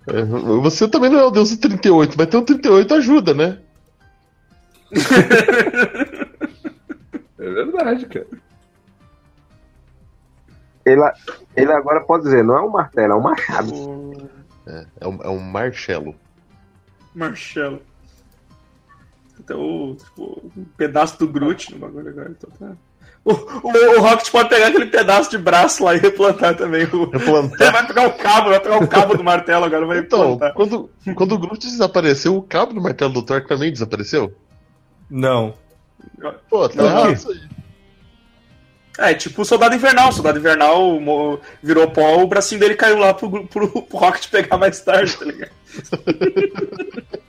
É, Você também não é o deus do 38, mas ter um 38 ajuda, né? É verdade, cara. Ele, ele agora pode dizer, não é um martelo, é um machado. O É, é um, é um Marcelo. Marcelo. Então, tipo, um pedaço do Groot no bagulho agora. Então tá. O, o, o Rocket pode pegar aquele pedaço de braço lá e replantar também. O, Replantar. Ele vai pegar o cabo, vai pegar o cabo do martelo agora, vai Então, replantar. quando, quando o Groot desapareceu, o cabo do martelo do Thor também desapareceu? Não. Pô, tá errado isso aí. É, tipo o Soldado Invernal. O Soldado Invernal virou pó, o bracinho dele caiu lá pro, pro, pro Rocket pegar mais tarde, tá ligado?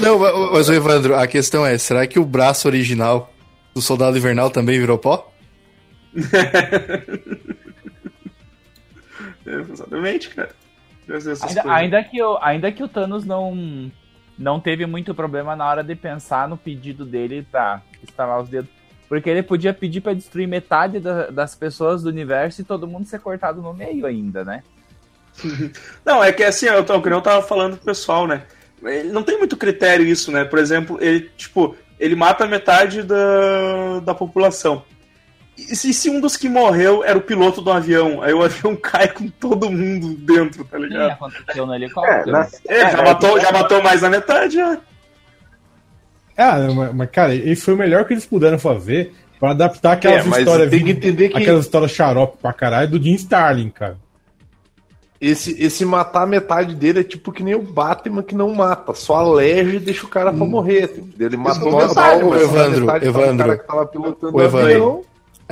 Não, ma- mas o Evandro, a questão é, será que o braço original do Soldado Invernal também virou pó? É, exatamente, cara. Ainda, ainda que o, ainda que o Thanos não, não teve muito problema na hora de pensar no pedido dele pra estalar os dedos. Porque ele podia pedir pra destruir metade da- das pessoas do universo e todo mundo ser cortado no meio ainda, né? Não, é que assim, eu, que nem eu tava falando pro pessoal, né? Ele não tem muito critério isso, né? Por exemplo, ele, tipo, ele mata metade da, da população. E se, se um dos que morreu era o piloto do avião, aí o avião cai com todo mundo dentro, tá Sim, ligado? aconteceu no É, helicóptero. na- Ele já, é, matou, já matou mais da metade, já. Ah, mas, cara, ele foi o melhor que eles puderam fazer pra adaptar aquelas É, histórias. tem que entender que- Aquelas histórias xarope pra caralho do Jim Starlin, cara. Esse, esse matar metade dele é tipo que nem o Batman que não mata, só aleja e deixa o cara pra morrer. entendeu? Ele matou é metade, o Evandro, tava o Evandro. cara que tava pilotando O o Evandro.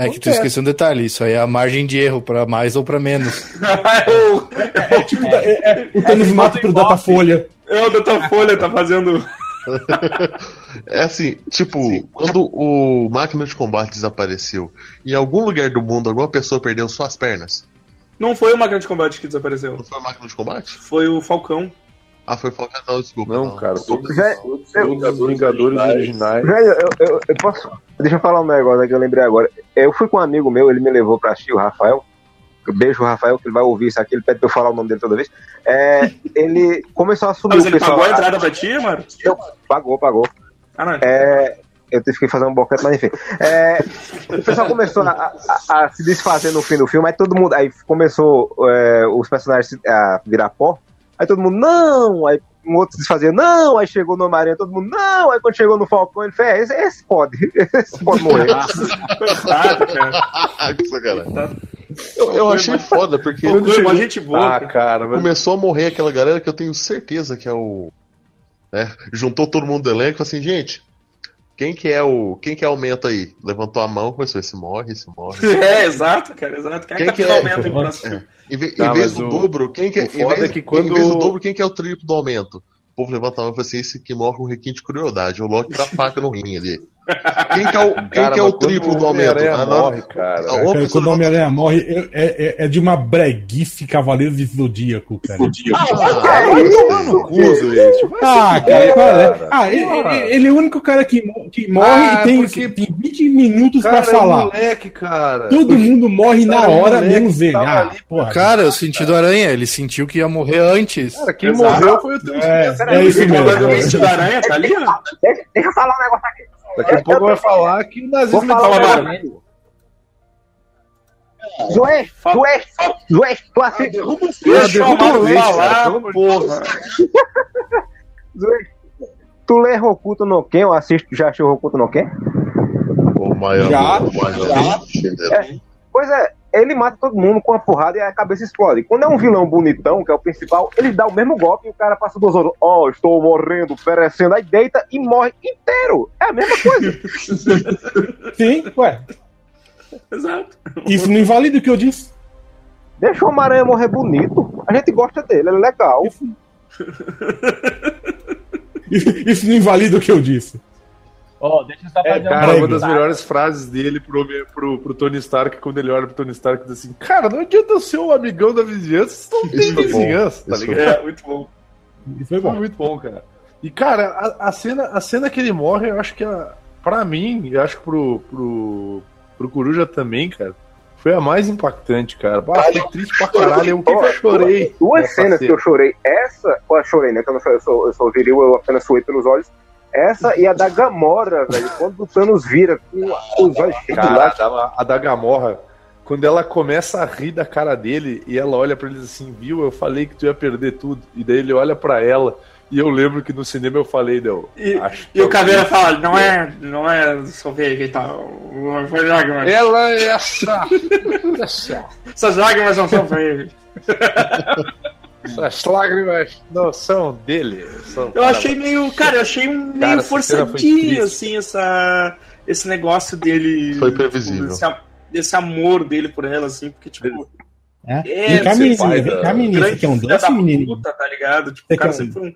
É que tu esqueceu um detalhe, isso aí é a margem de erro, pra mais ou pra menos. o, Tipo, é, é, o Thanos mata pro Datafolha. é, o Dr. Folha tá fazendo. É assim, tipo, quando o máquina de combate desapareceu, em algum lugar do mundo alguma pessoa perdeu suas pernas. Não foi o Máquina de Combate que desapareceu. Não foi a máquina de combate? Foi o Falcão. Ah, foi Falcão. Não, desculpa. Não, cara, todos, Já- todos, todos os Vingadores originais. Velho, eu, eu, eu posso. Deixa eu falar um negócio que eu lembrei agora. Eu fui com um amigo meu, ele me levou pra assistir o Rafael. Beijo, Rafael, que ele vai ouvir isso aqui, ele pede pra eu falar o nome dele toda vez. É, ele começou a subir mas ele pessoal. pagou a entrada pra ti, mano? Pagou, pagou. Ah, não. É, eu tive que fazer um boquete, mas enfim. É, o pessoal começou a, a- a se desfazer no fim do filme, aí todo mundo. Aí começou é, os personagens a virar pó. Aí todo mundo, não! Aí um outro se desfazia, não! Aí chegou no Marinha, todo mundo, não! Aí quando chegou no Falcão, ele fez, é, esse, esse pode, esse pode morrer. Que sacanagem. Eu, eu achei foda, porque Foi uma gente boa. Ah, cara, mas começou a morrer aquela galera que eu tenho certeza que é o. né, juntou todo mundo do elenco e falou assim, gente. Quem que é o. Quem que é aumenta aí? Levantou a mão, começou, esse morre, esse morre. É, exato, cara, exato. Quem, Quem é que que é? aumenta em próximo? Em, ve- em Tá, vez mas do o- dobro, quem que é. Em foda vez, é que quando- em vez do dobro, quem que é o triplo do aumento? O povo levanta a mão e fala assim: esse que morre com requinte de crueldade. O Loki dá faca no rim ali. Quem que é o, quem Cara, que é o triplo o do? Homem-Aranha Ah, morre, cara. Ah, Cara, quando o Homem-Aranha morre, é, é- é de uma breguice Cavaleiro de Zodíaco, cara. Isso. Vai Ah, se cara, fuder, qual é? cara. Ah, ele, ele- é o único cara que, que morre Ah, e tem, porque- tem 20 minutos Cara, pra é falar. moleque, cara. Todo mundo morre na Cara, é hora, moleque menos ele. Ah, porra. Cara, eu senti do aranha, ele sentiu que ia morrer antes. Cara, quem Exato. morreu foi o teu É, é isso Quem o mesmo. Mente da Aranha, tá ali, deixa eu falar um negócio aqui. Daqui a pouco vai falar que o nazismo Vou falar é. Joé, Joé, Joé, tu assiste. Deixa eu derruba o leite, falar, cara, pelo amor de porra. Joé, Tu lê Rokuto no Ken, ou assiste, já assistiu Rokuto no Ken? O maior. Já, o maior É, pois é, ele mata todo mundo com uma porrada e a cabeça explode. Quando é um vilão bonitão, que é o principal, ele dá o mesmo golpe e o cara passa duas horas. Ó, estou morrendo, perecendo, aí deita e morre inteiro. É a mesma coisa. Sim, ué. Exato. Isso não invalida o que eu disse. Deixa o Homem-Aranha morrer bonito. A gente gosta dele, ele é legal. Isso não invalida o que eu disse. Ó, deixa eu só É, fazer cara, um uma das tá? melhores frases dele pro, pro, pro Tony Stark, quando ele olha pro Tony Stark, diz assim: Cara, não adianta eu ser o amigão da vizinhança, você não bom. vizinhança, tá ligado? É, muito bom. Isso foi bom. muito bom, cara. E, cara, a, a cena, a cena que ele morre, eu acho que, a, pra mim, eu acho que pro, pro, pro Coruja também, cara, foi a mais impactante, cara. Bah, foi triste pra caralho. Eu, que que eu chorei. Duas cenas que cena. eu chorei. Essa, eu chorei, né? Que eu, não, sou- eu, sou, eu sou viril, eu apenas suei pelos olhos. Essa e a da Gamora, velho. Quando o Thanos vira com os olhos cheios de lágrimas. a da, Gamorra, quando ela começa a rir da cara dele e ela olha pra ele assim, viu? Eu falei que tu ia perder tudo. E daí ele olha pra ela. E eu lembro que no cinema eu falei, deu. E, e o que- Caveira fala, não é, não é sorvete e tal. Foi lágrimas. Ela é essa. essa. Essas lágrimas não são sorvete. Essas lágrimas não são dele. São Eu achei meio, cara, eu achei um meio Cara, forçadinho, assim, essa, esse negócio dele. Foi previsível. Esse, amor dele por ela, assim, porque, tipo. É? É, Vem cá, vem menina. Você quer um filha doce, da menino? puta, tá ligado? Tipo, Você o cara quer sempre foi um.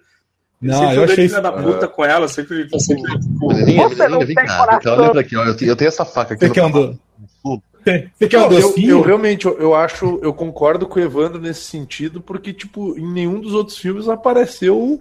Não, sempre eu foi achei filho da puta com ela, sempre. Você não tem cá. vem cá, coração. Olha pra aqui, ó. Eu tenho, eu tenho essa faca aqui. Você quer um no- do... Você quer um Não, eu, docinho? eu realmente, eu, eu acho, eu concordo com o Evandro nesse sentido, porque, tipo, em nenhum dos outros filmes apareceu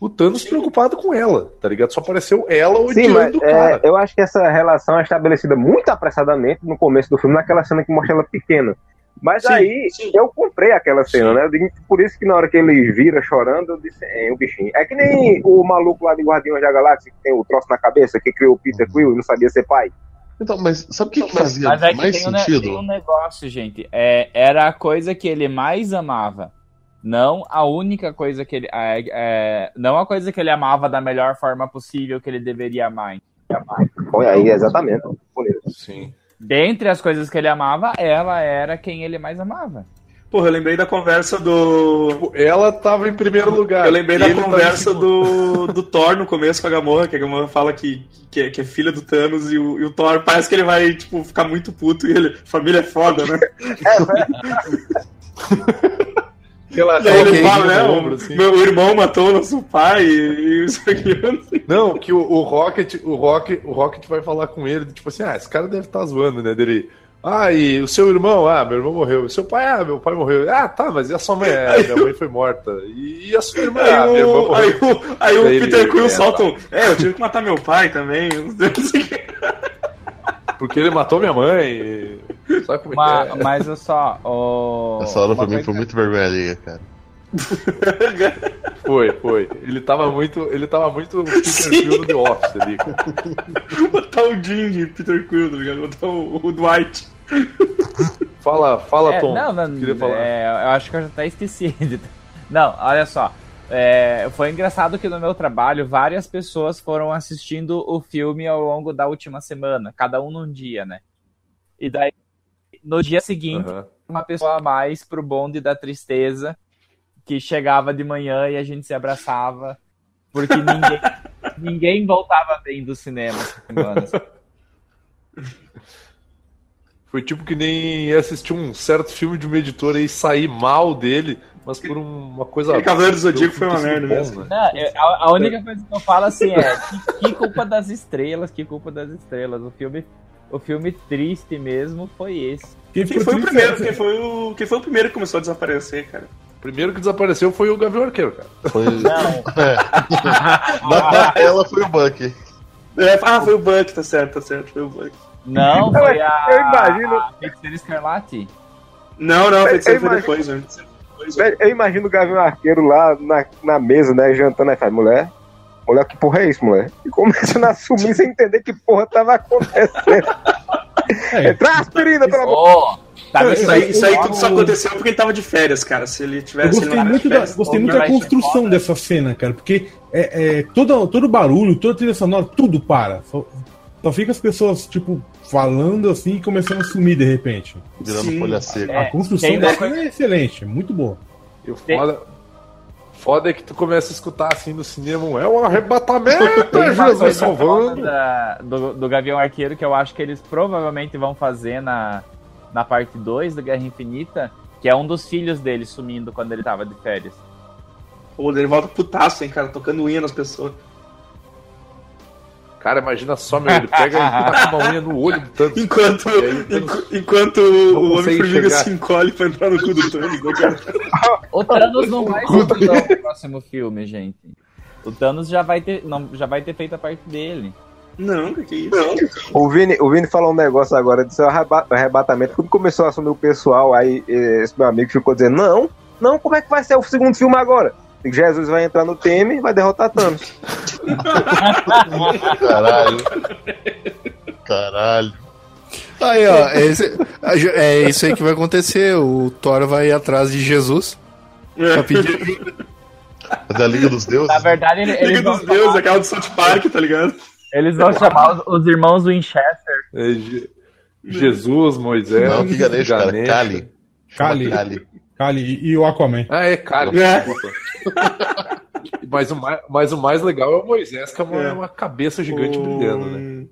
o Thanos preocupado com ela, tá ligado? Só apareceu ela Sim, odiando mas o é, cara. eu acho que essa relação é estabelecida muito apressadamente no começo do filme, naquela cena que mostra ela pequena. Mas Sim, aí sim. eu comprei aquela cena, né? Eu digo- Por isso que na hora que ele vira chorando, eu disse, é, o bichinho. É que nem o maluco lá de Guardiões da Galáxia, que tem o troço na cabeça, que criou o Peter Quill e não sabia ser pai. Então, mas sabe o que, que fazia Mas é que mais tem um, sentido? tem um negócio, gente. É, era a coisa que ele mais amava. Não a única coisa que ele. é, é, não a coisa que ele amava da melhor forma possível que ele deveria amar. Olha aí, exatamente. Bonito. Sim. Dentre as coisas que ele amava, ela era quem ele mais amava. Porra, eu lembrei da conversa do. Tipo, ela tava em primeiro lugar. Eu lembrei da conversa do, do Thor no começo com a Gamorra, que a Gamorra fala que, que, é, que é filha do Thanos e o, e o Thor parece que ele vai, tipo, ficar muito puto e ele. Família é foda, né? Aquela, E aí ele fala, né? ombro, assim. Meu irmão matou o nosso pai e, e isso aqui. Não, que o, o Rocket, o Rocket, o Rocket vai falar com ele, tipo assim, ah, esse cara deve estar zoando, né? Dele, Ah, e o seu irmão? Ah, meu irmão morreu. E seu pai? Ah, meu pai morreu. Ah, tá, mas e a sua mãe? Ah, minha mãe foi morta. E, e a sua irmã? Ah, Aí minha irmã o, aí morreu. o, aí o Daí Peter Quill é, solta um. É, eu tive que matar meu pai também. não sei o quê. Porque ele matou minha mãe. Sabe como é Ma- que é? mas eu só. O... Essa hora pra mim foi muito vergonha alheia, cara. Foi, foi. Ele tava muito. Ele tava muito Peter. Quill no The Office ali. Botar o Jim de Peter Quill, tá ligado? Botar o, o Dwight. Fala, fala, É, Tom. não, não, Queria falar. é, eu acho que eu já até esqueci. Não, olha só. É, foi engraçado que no meu trabalho várias pessoas foram assistindo o filme ao longo da última semana, cada um num dia, né? E daí, no dia seguinte, Aham. uma pessoa a mais pro bonde da tristeza, que chegava de manhã e a gente se abraçava, porque ninguém, ninguém voltava bem do cinema. Foi tipo que nem assistir um certo filme de uma editora e sair mal dele, mas por um- uma coisa. Aquele Cavaleiro do Zodíaco foi uma merda bom, mesmo. né? Não, eu- a, a única coisa que eu falo assim é que, que culpa das estrelas, que culpa das estrelas. O filme, o filme triste mesmo foi esse. Quem foi o primeiro? Quem foi o, quem foi o primeiro que começou a desaparecer, cara? O primeiro que desapareceu foi o Gavião Arqueiro, cara. Foi... Não, Na tela foi o Bucky. É, ah, foi o Buck, tá certo, tá certo, foi o Buck. não foi a, Eu imagino- a Feiticeira Escarlate. Não, não, Eu- foi, eu foi imagino- depois, né? Eu imagino o Gavião Arqueiro lá na, na mesa, né, jantando, aí faz, mulher, mulher, que porra é isso, mulher? E começando a assumir sem entender que porra tava acontecendo. É, Entra aspirina, pelo amor Isso aí, isso aí tudo só Eu- aconteceu porque ele tava de férias, cara. Se ele Eu tivesse. gostei ele não muito, de da, férias, gostei muito da construção dessa cena, cara, porque é, é, todo, todo barulho, toda trilha sonora, tudo para. Só, só fica as pessoas, tipo, falando assim e começando a sumir de repente. Virando Sim. folha seca. É, a construção da cena é excelente, muito boa. E o foda, foda é que tu começa a escutar assim no cinema, é um arrebatamento, é Jesus coisa salvando. da- do, do Gavião Arqueiro que eu acho que eles provavelmente vão fazer na, na parte 2 do Guerra Infinita, que é um dos filhos dele sumindo quando ele tava de férias. Pô, ele volta putaço, hein, cara, tocando unha nas pessoas. Cara, imagina só, meu, ele pega e taca uma unha no olho do Thanos. Enquanto, aí o Thanos enquanto o Homem-Formiga se encolhe pra entrar no cu do Thanos, né, cara? O Thanos não vai ser no próximo filme, gente. O Thanos já vai ter, não, já vai ter feito a parte dele. Não, que que é isso? O Vini, o Vini falou um negócio agora de seu arreba- arrebatamento. Quando começou a assumir o pessoal, aí eh, esse meu amigo ficou dizendo: Não, não, como é que vai ser o segundo filme agora? Jesus vai entrar no Temer e vai derrotar Thanos. Caralho. Caralho. Aí, ó, é, esse- é isso aí que vai acontecer. O Thor vai ir atrás de Jesus pra pedir. Mas é a Liga dos Deuses? Na verdade, ele- Liga dos Deuses, aquela do South Park, tá ligado? Eles vão chamar os, os irmãos Winchester. É, Je- Jesus, Moisés. Não, que Ganesh, cara. Ganesha. Kali. Kali, Kali. Kali e, e o Aquaman. Ah, é, cara. É. Desculpa. mas, o mais, mas o mais legal é o Moisés, que é uma, É. uma cabeça gigante O- brilhando, né?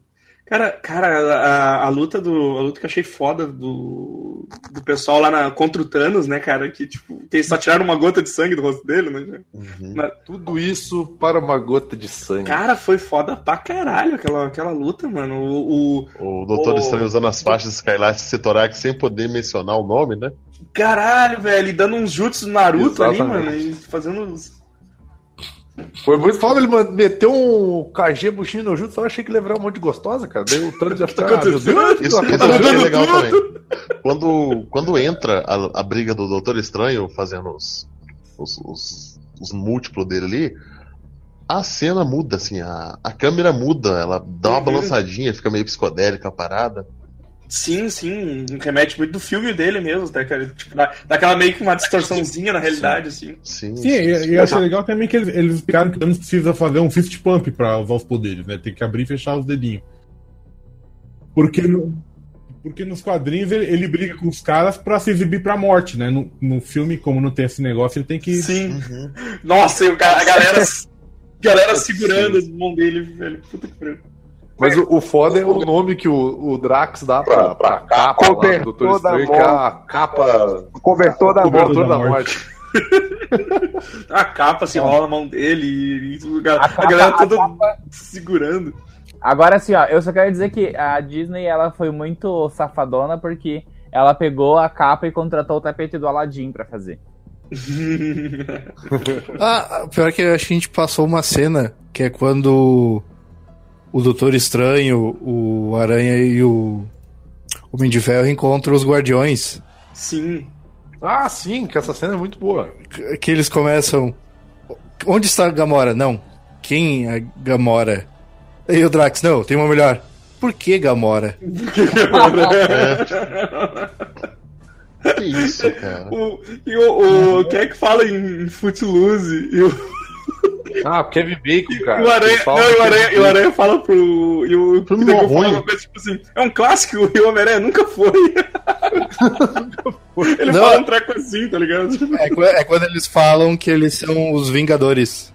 Cara, cara, a, a luta do. A luta que eu achei foda do, do pessoal lá na, contra o Thanos, né, cara? Que, tipo, que eles só tiraram uma gota de sangue do rosto dele, né? Uhum. Tudo isso para uma gota de sangue. Cara, foi foda pra caralho aquela, aquela luta, mano. O, o- O Doutor O- Estranho usando as faixas e Setorak sem poder mencionar o nome, né? caralho, velho, e dando uns jutsu Naruto ali, Exatamente. mano, e fazendo uns. Foi muito foda, ele meteu um KG buchinho no junto, só achei que virar um monte de gostosa, cara. Daí o Thanos ia ficar, ah, meu Deus, Isso, que achei dando legal também. Quando, quando entra a, a briga do Doutor Estranho fazendo os, os, os, os múltiplos dele ali, a cena muda, assim, a, a câmera muda, ela dá uma Uhum. balançadinha, fica meio psicodélica a parada. Sim, sim, remete muito do filme dele mesmo, né, cara? Tipo, dá, dá aquela meio que uma distorçãozinha na realidade, assim. Sim, Sim, e, e eu achei legal também que eles, eles explicaram que o Thanos precisa fazer um fist pump pra usar os poderes, né? Tem que abrir e fechar os dedinhos. Porque, no- porque nos quadrinhos ele, ele briga com os caras pra se exibir pra morte, né? No, no filme, como não tem esse negócio, ele tem que. Sim. Uhum. Nossa, e o a galera, galera segurando as mãos dele, velho. Puta que pariu. Mas o, o foda é o nome que o, o Drax dá pra, pra capa lá do Doutor da Estranho, que é a capa Cobertor da morte. cobertor da da morte. A capa se rola na mão dele e, e a, a capa- galera a toda capa- segurando. Agora assim, ó, eu só quero dizer que a Disney ela foi muito safadona porque ela pegou a capa e contratou o tapete do Aladdin pra fazer. Ah, pior que eu acho que a gente passou uma cena que é quando o Doutor Estranho, o Aranha e o Homem de Ferro encontram os Guardiões. Sim. Ah, sim, que essa cena é muito boa. Que- eles começam. Onde está a Gamora? Não. Quem é Gamora? E o Drax, não, tem uma melhor. Por que Gamora? Que isso, cara? O, e o, o, quem é que fala em Footloose? E o, Ah, o Kevin Bacon, cara. e o Aranha, fala não, e o Aranha, e o Aranha fala pro. E o Filme Peter Quill fala ruim. uma coisa tipo assim: é um clássico e o Homem-Aranha nunca foi. Ele Não. fala um treco assim, tá ligado? É, é quando eles falam que eles são os Vingadores.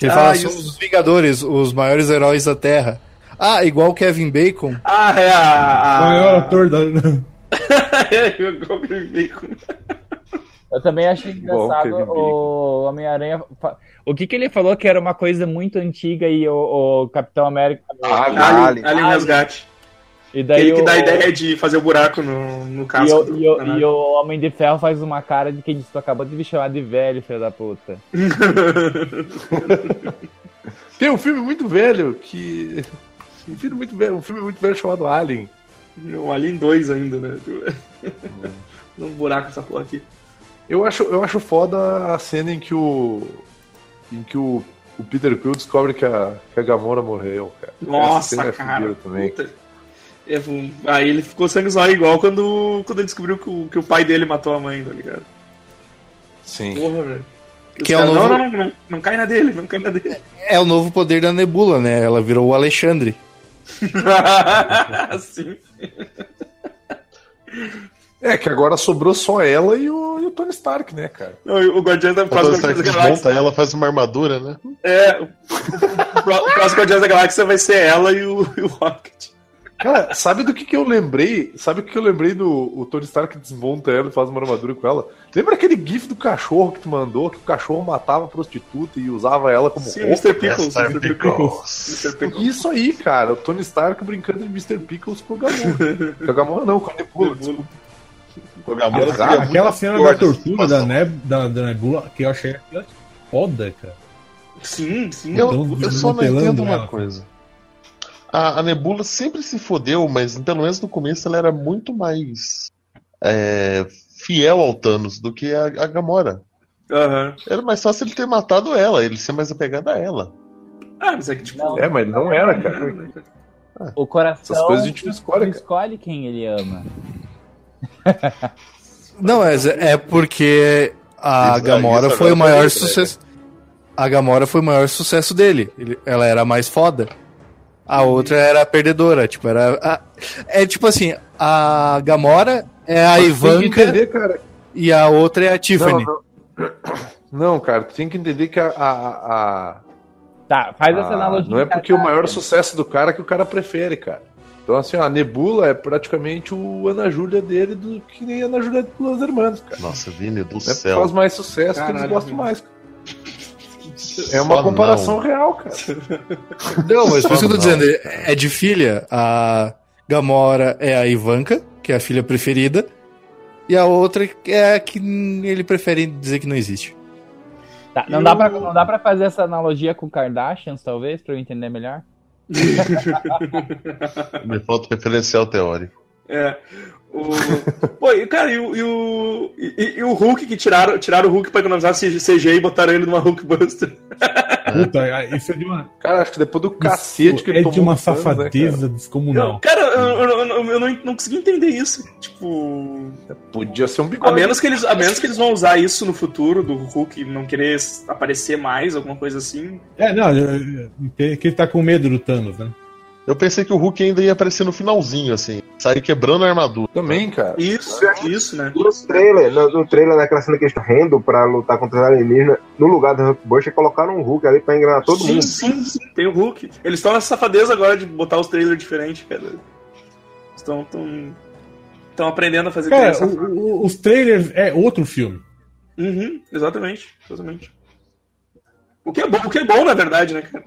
Ele Ah, fala, isso. somos os Vingadores, os maiores heróis da Terra. Ah, igual o Kevin Bacon. Ah, é a. a... Maior ator da. é, igual o Kevin Bacon. Eu também achei engraçado Bacon. o Homem-Aranha. O que, que ele falou que era uma coisa muito antiga e o, o Capitão América. Alien, Alien. Alien Resgate. E daí Aquele que o, dá a ideia de fazer o buraco no, no e, casco. o, do e, o, e o Homem de Ferro faz uma cara de que disse: Tu acabou de me chamar de velho, filho da puta. Tem um filme muito velho que. Um filme muito velho, um filme muito velho chamado Alien. O Alien 2 ainda, né? Num buraco essa porra aqui. Eu acho, eu acho foda a cena em que o. em que o, o Peter Quill descobre que a, que a Gamora morreu, cara. Essa Nossa, cena é cara. também. Puta. É, aí ele ficou sangue zóio igual quando, quando ele descobriu que o, que o pai dele matou a mãe, tá ligado? Sim. Porra, velho. Que é o novo- não, não, não, não, não cai na dele, não cai na dele. É o novo poder da Nebula, né? Ela virou o Alexandre. Sim. É, que agora sobrou só ela e o, e o Tony Stark, né, cara? Não, o da Guardiões da Galáxia. desmonta ela, faz uma armadura, né? É, o, o pró- o próximo Guardiões da Galáxia vai ser ela e o, e o Rocket. Cara, sabe do que, que eu lembrei? Sabe o que eu lembrei do o Tony Stark desmonta ela e faz uma armadura com ela? Lembra aquele gif do cachorro que tu mandou? Que o cachorro matava a prostituta e usava ela como Sim, roupa? Mr. Pickles. Mr. Pickles. Mr. Pickles. Isso aí, cara. O Tony Stark brincando de Mr. Pickles com o Gamora. com a Gamora não, com a Nebula. desculpa. Aquela, aquela cena da tortura da, Neb, da, da Nebula, que eu achei foda, cara. Sim, sim. Eu, Então, eu só não entendo uma ela. coisa. A, a Nebula sempre se fodeu, mas pelo menos no começo ela era muito mais é, fiel ao Thanos do que a, a Gamora. Aham. Era mais fácil ele ter matado ela, ele ser mais apegado a ela. Ah, mas é que tipo. Não. É, mas não era, cara. O coração Essas coisas a gente não escolhe, cara. escolhe quem ele ama. Não, é, é porque a Isso- Gamora isso foi o maior sucesso. A Gamora foi o maior sucesso dele. Ele- ela era a mais foda. A outra era a perdedora. Tipo, era. a- é tipo assim, a Gamora é a que Ivanka entender, cara. e a outra é a Tiffany. Não, não. Não, cara, tu tem que entender que a. a, a- Tá, faz essa analogia. não é porque o cara. maior sucesso do cara que o cara prefere, cara. Então, assim, ó, a Nebula é praticamente o Ana Júlia dele, do que nem a Ana Júlia dos Los Hermanos, cara. Nossa, Vini do é céu. faz mais sucesso que eles Caralho, gostam Vini. mais. É uma Só comparação não. real, cara. Não, mas por isso que eu tô dizendo, é de filha. A Gamora é a Ivanka, que é a filha preferida. E a outra é a que ele prefere dizer que não existe. Tá, não, dá pra, não dá pra fazer essa analogia com Kardashians, talvez, pra eu entender melhor? Me falta referencial teórico. É. O... Pô, e, cara, e o, e, o, e, e o Hulk que tiraram, tiraram o Hulk pra economizar CG e botaram ele numa Hulkbuster. Puta, isso é de uma, Cara, acho que depois do cacete que ele é tomou de uma né, safadeza descomunal. Cara, eu, eu, eu- eu não, não consegui entender isso. Tipo. Podia ser um A bigode. menos, que eles, a menos que eles vão usar isso no futuro, do Hulk não querer aparecer mais, alguma coisa assim. É, não, que ele tá com medo do Thanos, né? Eu pensei que o Hulk ainda ia aparecer no finalzinho, assim. Sair quebrando a armadura. Também, cara. Isso, isso, né? Nos trailer, no, no trailer, naquela cena que eles estão rindo pra lutar contra os alienígenas, no lugar do Hulkbuster, colocaram um Hulk ali pra enganar todo sim, mundo. sim, sim, tem o Hulk. Eles estão nessa safadeza agora de botar os trailers diferentes, cara. Estão tão, tão aprendendo a fazer Cara, o- o- os trailers é outro filme. Uhum, exatamente, exatamente. O que é bom, o que é bom, na verdade, né, cara?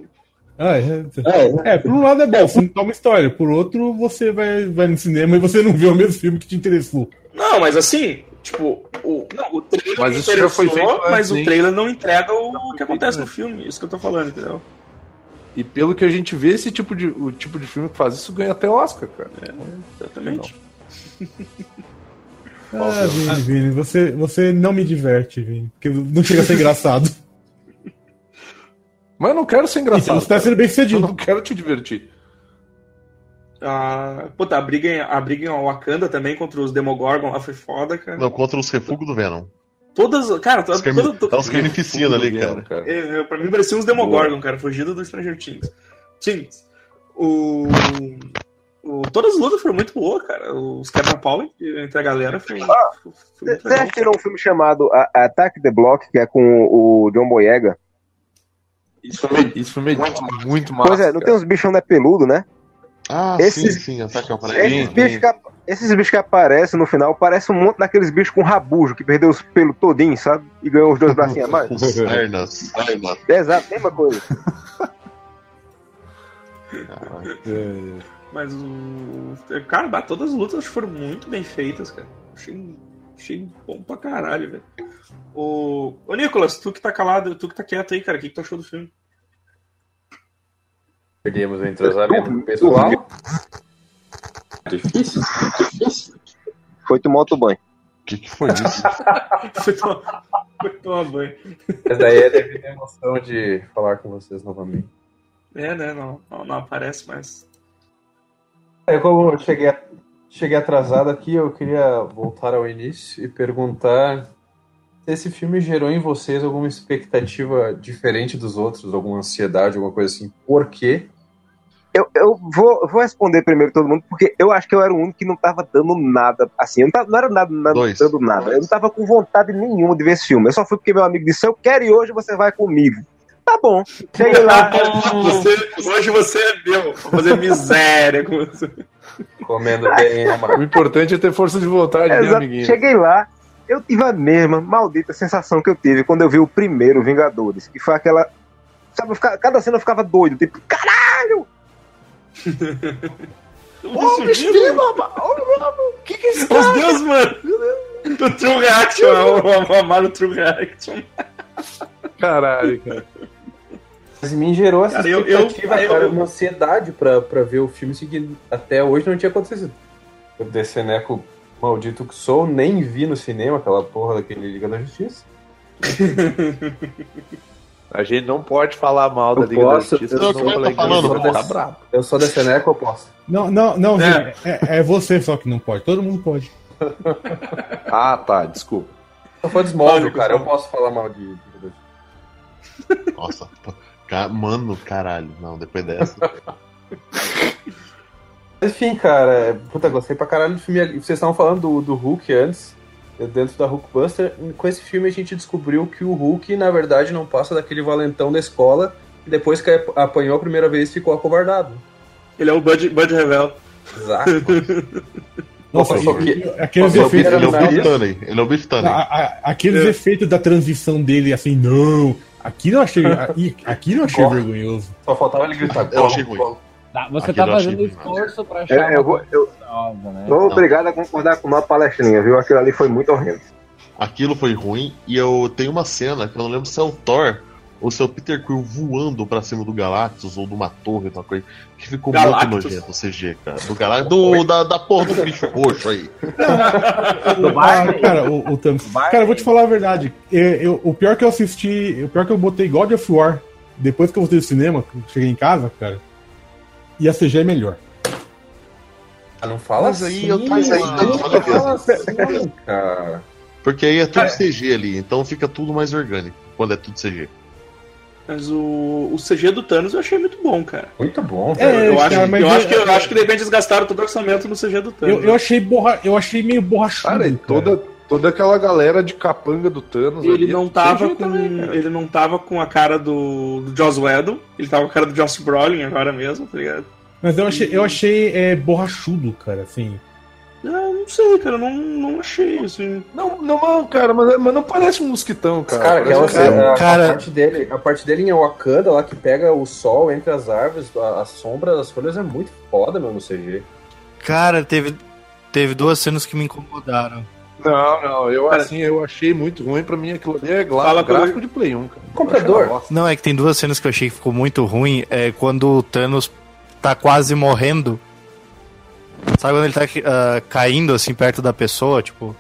Ah, é, é, por um lado é bom, você toma história. Por outro, você vai, vai no cinema e você não vê o mesmo filme que te interessou. Não, mas assim, tipo, o, não, o trailer Mas isso já foi interessou, feito mas antes, o trailer não entrega o que acontece no filme. Isso que eu tô falando, entendeu? E pelo que a gente vê, esse tipo de, o tipo de filme que faz isso ganha até Oscar, cara. Exatamente. Ah, Vini, Vini, você, você não me diverte, Vini. Porque não chega a ser engraçado. Mas eu não quero ser engraçado. Então você tá sendo bem Eu sucedido. não quero te divertir. Ah, puta, a briga, em, a briga em Wakanda também contra os Demogorgon lá foi foda, cara. Não, contra os refugos do Venom. Todas, cara, todas, todas, Tá uns carnificina ali, cara. É, é, pra mim parecia uns Demogorgon, cara, fugido do Stranger Things. Things. O, o- todas as lutas foram muito boas, cara. Os quebra pau entre a galera foi, foi muito Você legal. assistiu um filme chamado A- Attack the Block, que é com o John Boyega? Isso foi, isso foi meio- muito massa. Pois é, não cara. tem uns bichão né, peludo, né? Ah, Esses- sim, sim, ataque ao Esses bichos, esses bichos que aparecem no final parecem um monte daqueles bichos com rabujo, que perdeu os pelos todinhos, sabe? E ganhou os dois bracinhos a mais. Com sarnas. sarnas. Exato, mesma coisa. É, Mas o. Cara, bah, todas as lutas foram muito bem feitas, cara. Achei, achei bom pra caralho, velho. O... Ô, Nicolas, tu que tá calado, tu que tá quieto aí, cara, o que, que tu achou do filme? Perdemos o entrosamento pessoal. Difícil. Foi tomar outro banho. O que, que foi isso? Foi tomar, foi tomar banho. Mas daí é devido à emoção de falar com vocês novamente. É, né? Não, não, não aparece mais. É, como eu cheguei, cheguei atrasado aqui, eu queria voltar ao início e perguntar se esse filme gerou em vocês alguma expectativa diferente dos outros, alguma ansiedade, alguma coisa assim. Por quê? Eu, eu vou, vou responder primeiro todo mundo, porque eu acho que eu era o único que não tava dando nada. Assim, eu não, tava, não era nada, nada Dois. dando nada. Eu não tava com vontade nenhuma de ver esse filme. Eu só fui porque meu amigo disse: Eu quero e hoje você vai comigo. Tá bom. Cheguei lá. Você, hoje você é meu. Vou fazer miséria com você. Comendo bem, né, O importante é ter força de vontade, né, Exato. amiguinho? Cheguei lá, eu tive a mesma maldita sensação que eu tive quando eu vi o primeiro Vingadores, que foi aquela. Sabe, cada cena eu ficava doido, tipo, caralho! Ô, bicho O que que é isso? Meu Deus, mano. O True Reaction, o, o amado True Reaction. Caralho, cara. Mas mim gerou essa Cara, eu- eu- expectativa, eu- cara, uma ansiedade pra, pra ver o filme, que até hoje não tinha acontecido. Eu desse neco maldito que sou, nem vi no cinema aquela porra daquele Liga da Justiça. A gente não pode falar mal da Eu Liga posso, da Justiça, eu senão sou- o eu tô Leguinho falando, posso. ficar bravo. Eu sou desse neco, eu posso. Não, não, não, É. É, é você só que não pode. Todo mundo pode. Ah, tá, desculpa. Eu sou de Smallville, Olha, cara, eu posso falar mal de Liga da Justiça. Nossa, mano, caralho. Não, depois dessa. Enfim, cara, é, puta, gostei pra caralho do filme. Vocês estavam falando do, do Hulk antes, dentro da Hulkbuster. Com esse filme a gente descobriu que o Hulk, na verdade, não passa daquele valentão da escola e depois que ap- apanhou a primeira vez ficou acovardado. Ele é o Bud, Bud Revel. Exato. Nossa, Só e- que- e- aqueles efeitos. Ele é o Não, Biff não. Tunney. Ele é o Biff a- aqueles É. efeitos da transição dele, assim, não. Aqui não achei. Aqui, aqui não achei Corre. vergonhoso. Só faltava ele gritar. Eu achei ruim. Tá, você Aquilo tá fazendo ruim, esforço pra achar É, eu vou, eu nova, né? tô obrigado a concordar com uma palestrinha, viu? Aquilo ali foi muito horrendo. Aquilo foi ruim. E eu tenho uma cena que eu não lembro se é o Thor ou se é o Peter Quill voando pra cima do Galactus ou de uma torre, outra coisa. Que ficou Galactus. muito nojento o CG, cara. Do Galactus. Do, da, da porra do bicho roxo aí. Ah, cara, o, o Thanos. Cara, eu vou te falar a verdade. Eu- eu- o pior que eu assisti. O pior que eu botei God of War. Depois que eu voltei do cinema, cheguei em casa, cara. E a CG é melhor. Ah, não fala Mas aí assim, eu- mas aí eu não fala assim, cara. Porque aí é tudo CG ali, então fica tudo mais orgânico quando é tudo CG. Mas o, o CG do Thanos eu achei muito bom, cara. Muito bom, É, velho. eu, acho, cara, mas eu, eu- acho que, eu acho que de repente eles gastaram todo o orçamento no CG do Thanos. Eu, eu achei borra, eu achei meio borrachudo. Cara, e toda, toda aquela galera de capanga do Thanos Ele ali, não é tava CG com. também, ele não tava com a cara do, do Joss Whedon, ele tava com a cara do Josh Brolin agora mesmo, tá ligado? Mas eu achei, eu achei é, borrachudo, cara, assim. Não, não sei, cara, não, não achei, assim. Não, não, não, cara, mas, mas não parece um mosquitão, cara. Cara, aquela um cena, a, a cara- parte dele, a parte dele em Wakanda lá que pega o sol entre as árvores, a, a sombra das folhas é muito foda, meu, no CG. Cara, teve, teve duas cenas que me incomodaram. Não, não, eu assim, eu achei muito ruim. Pra mim aquilo ali é Fala gráfico de Play 1, cara. Comprador. Não, é que tem duas cenas que eu achei que ficou muito ruim. É quando o Thanos tá quase morrendo. Sabe quando ele tá ah, caindo assim perto da pessoa? Tipo,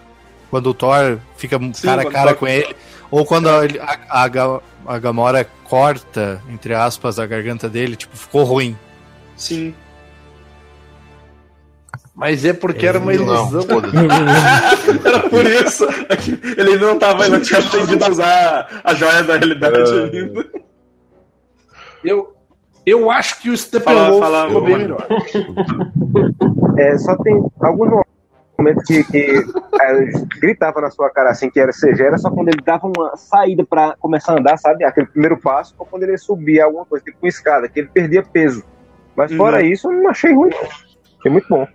quando o Thor fica cara a cara com ele. Ou quando a, ele- a, a, Ga- a Gamora corta, entre aspas, a garganta dele. Tipo, ficou ruim. Sim. Mas é porque era uma ilusão. Era por isso. é que Ele não tava, ele não tinha aprendido a usar a joia da realidade ainda. Eu, eu acho que o Fala- Steppenwolf fala- ficou bem fala. melhor. É, só tem alguns momentos que, que é, gritava na sua cara assim que era CG, era só quando ele dava uma saída pra começar a andar, sabe? Aquele primeiro passo, ou quando ele subia alguma coisa, tipo uma escada, que ele perdia peso. Mas fora Uhum. isso, eu não achei ruim. não. Achei muito bom.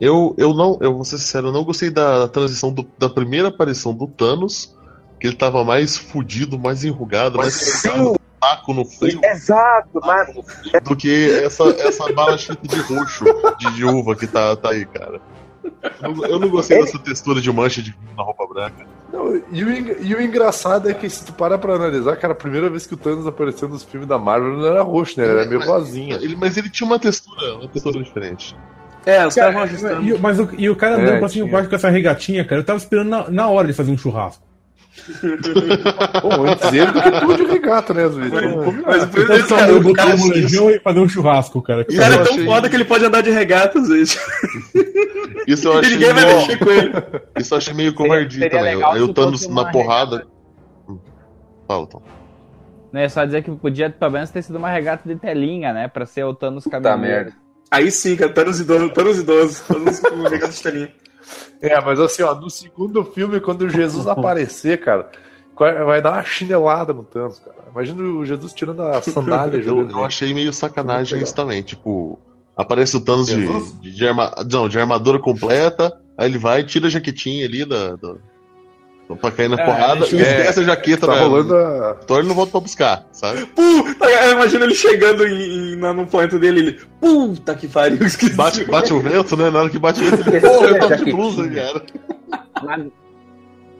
Eu, eu não, eu vou ser sincero, eu não gostei da transição do- da primeira aparição do Thanos, que ele tava mais fudido, mais enrugado, mais Sim. Taco no frio Exato, mas do que essa, essa bala chita de roxo de, de uva que tá, tá aí, cara. Eu, eu não gostei dessa textura de mancha de vinho na roupa branca. Não, e, o, e o engraçado é que se tu parar pra analisar, cara, a primeira vez que o Thanos apareceu nos filmes da Marvel não era roxo, né? Ele era meio rosinha. Ele, mas ele tinha uma textura, uma textura diferente. É, os caras vão Cara, ajustando. e, mas o, e o cara É, andando pra cima baixo com essa regatinha, cara, eu tava esperando na, na hora de fazer um churrasco. Bom, antes ele do que tu de regata, né, às vezes. Mas por isso, cara, eu o cara, um manjão e fazer um churrasco, cara. o cara é Eu tão achei- foda que ele pode andar de regata às vezes. Isso eu E achei ninguém vai meio, mexer com ele. isso eu achei meio covardia também. legal Aí se o Thanos fosse na porrada. Hum. Fala, Tom. Não é só dizer que podia pelo menos ter sido uma regata de telinha, né? Pra ser o Thanos Puta caminhoneiro. merda. Aí sim, cara, Thanos idoso, Thanos idoso, Thanos com regata de telinha. É, mas assim, ó, no segundo filme, quando o Jesus aparecer, cara, vai dar uma chinelada no Thanos, cara. Imagina o Jesus tirando a sandália Eu, eu achei meio sacanagem isso também. Tipo, aparece o Thanos de, de, de arma- não, de armadura completa, aí ele vai, tira a jaquetinha ali da. da pra cair na É, porrada deixa e eu- esquece a jaqueta Tá da- rolando a. Thor não volta pra buscar, sabe? Puta, imagina ele chegando em, em- no planeta dele ele. Puta que pariu, esqueci. Bate, bate o vento, né? Na hora que bate o vento, ele a eu tava de blusa, cara.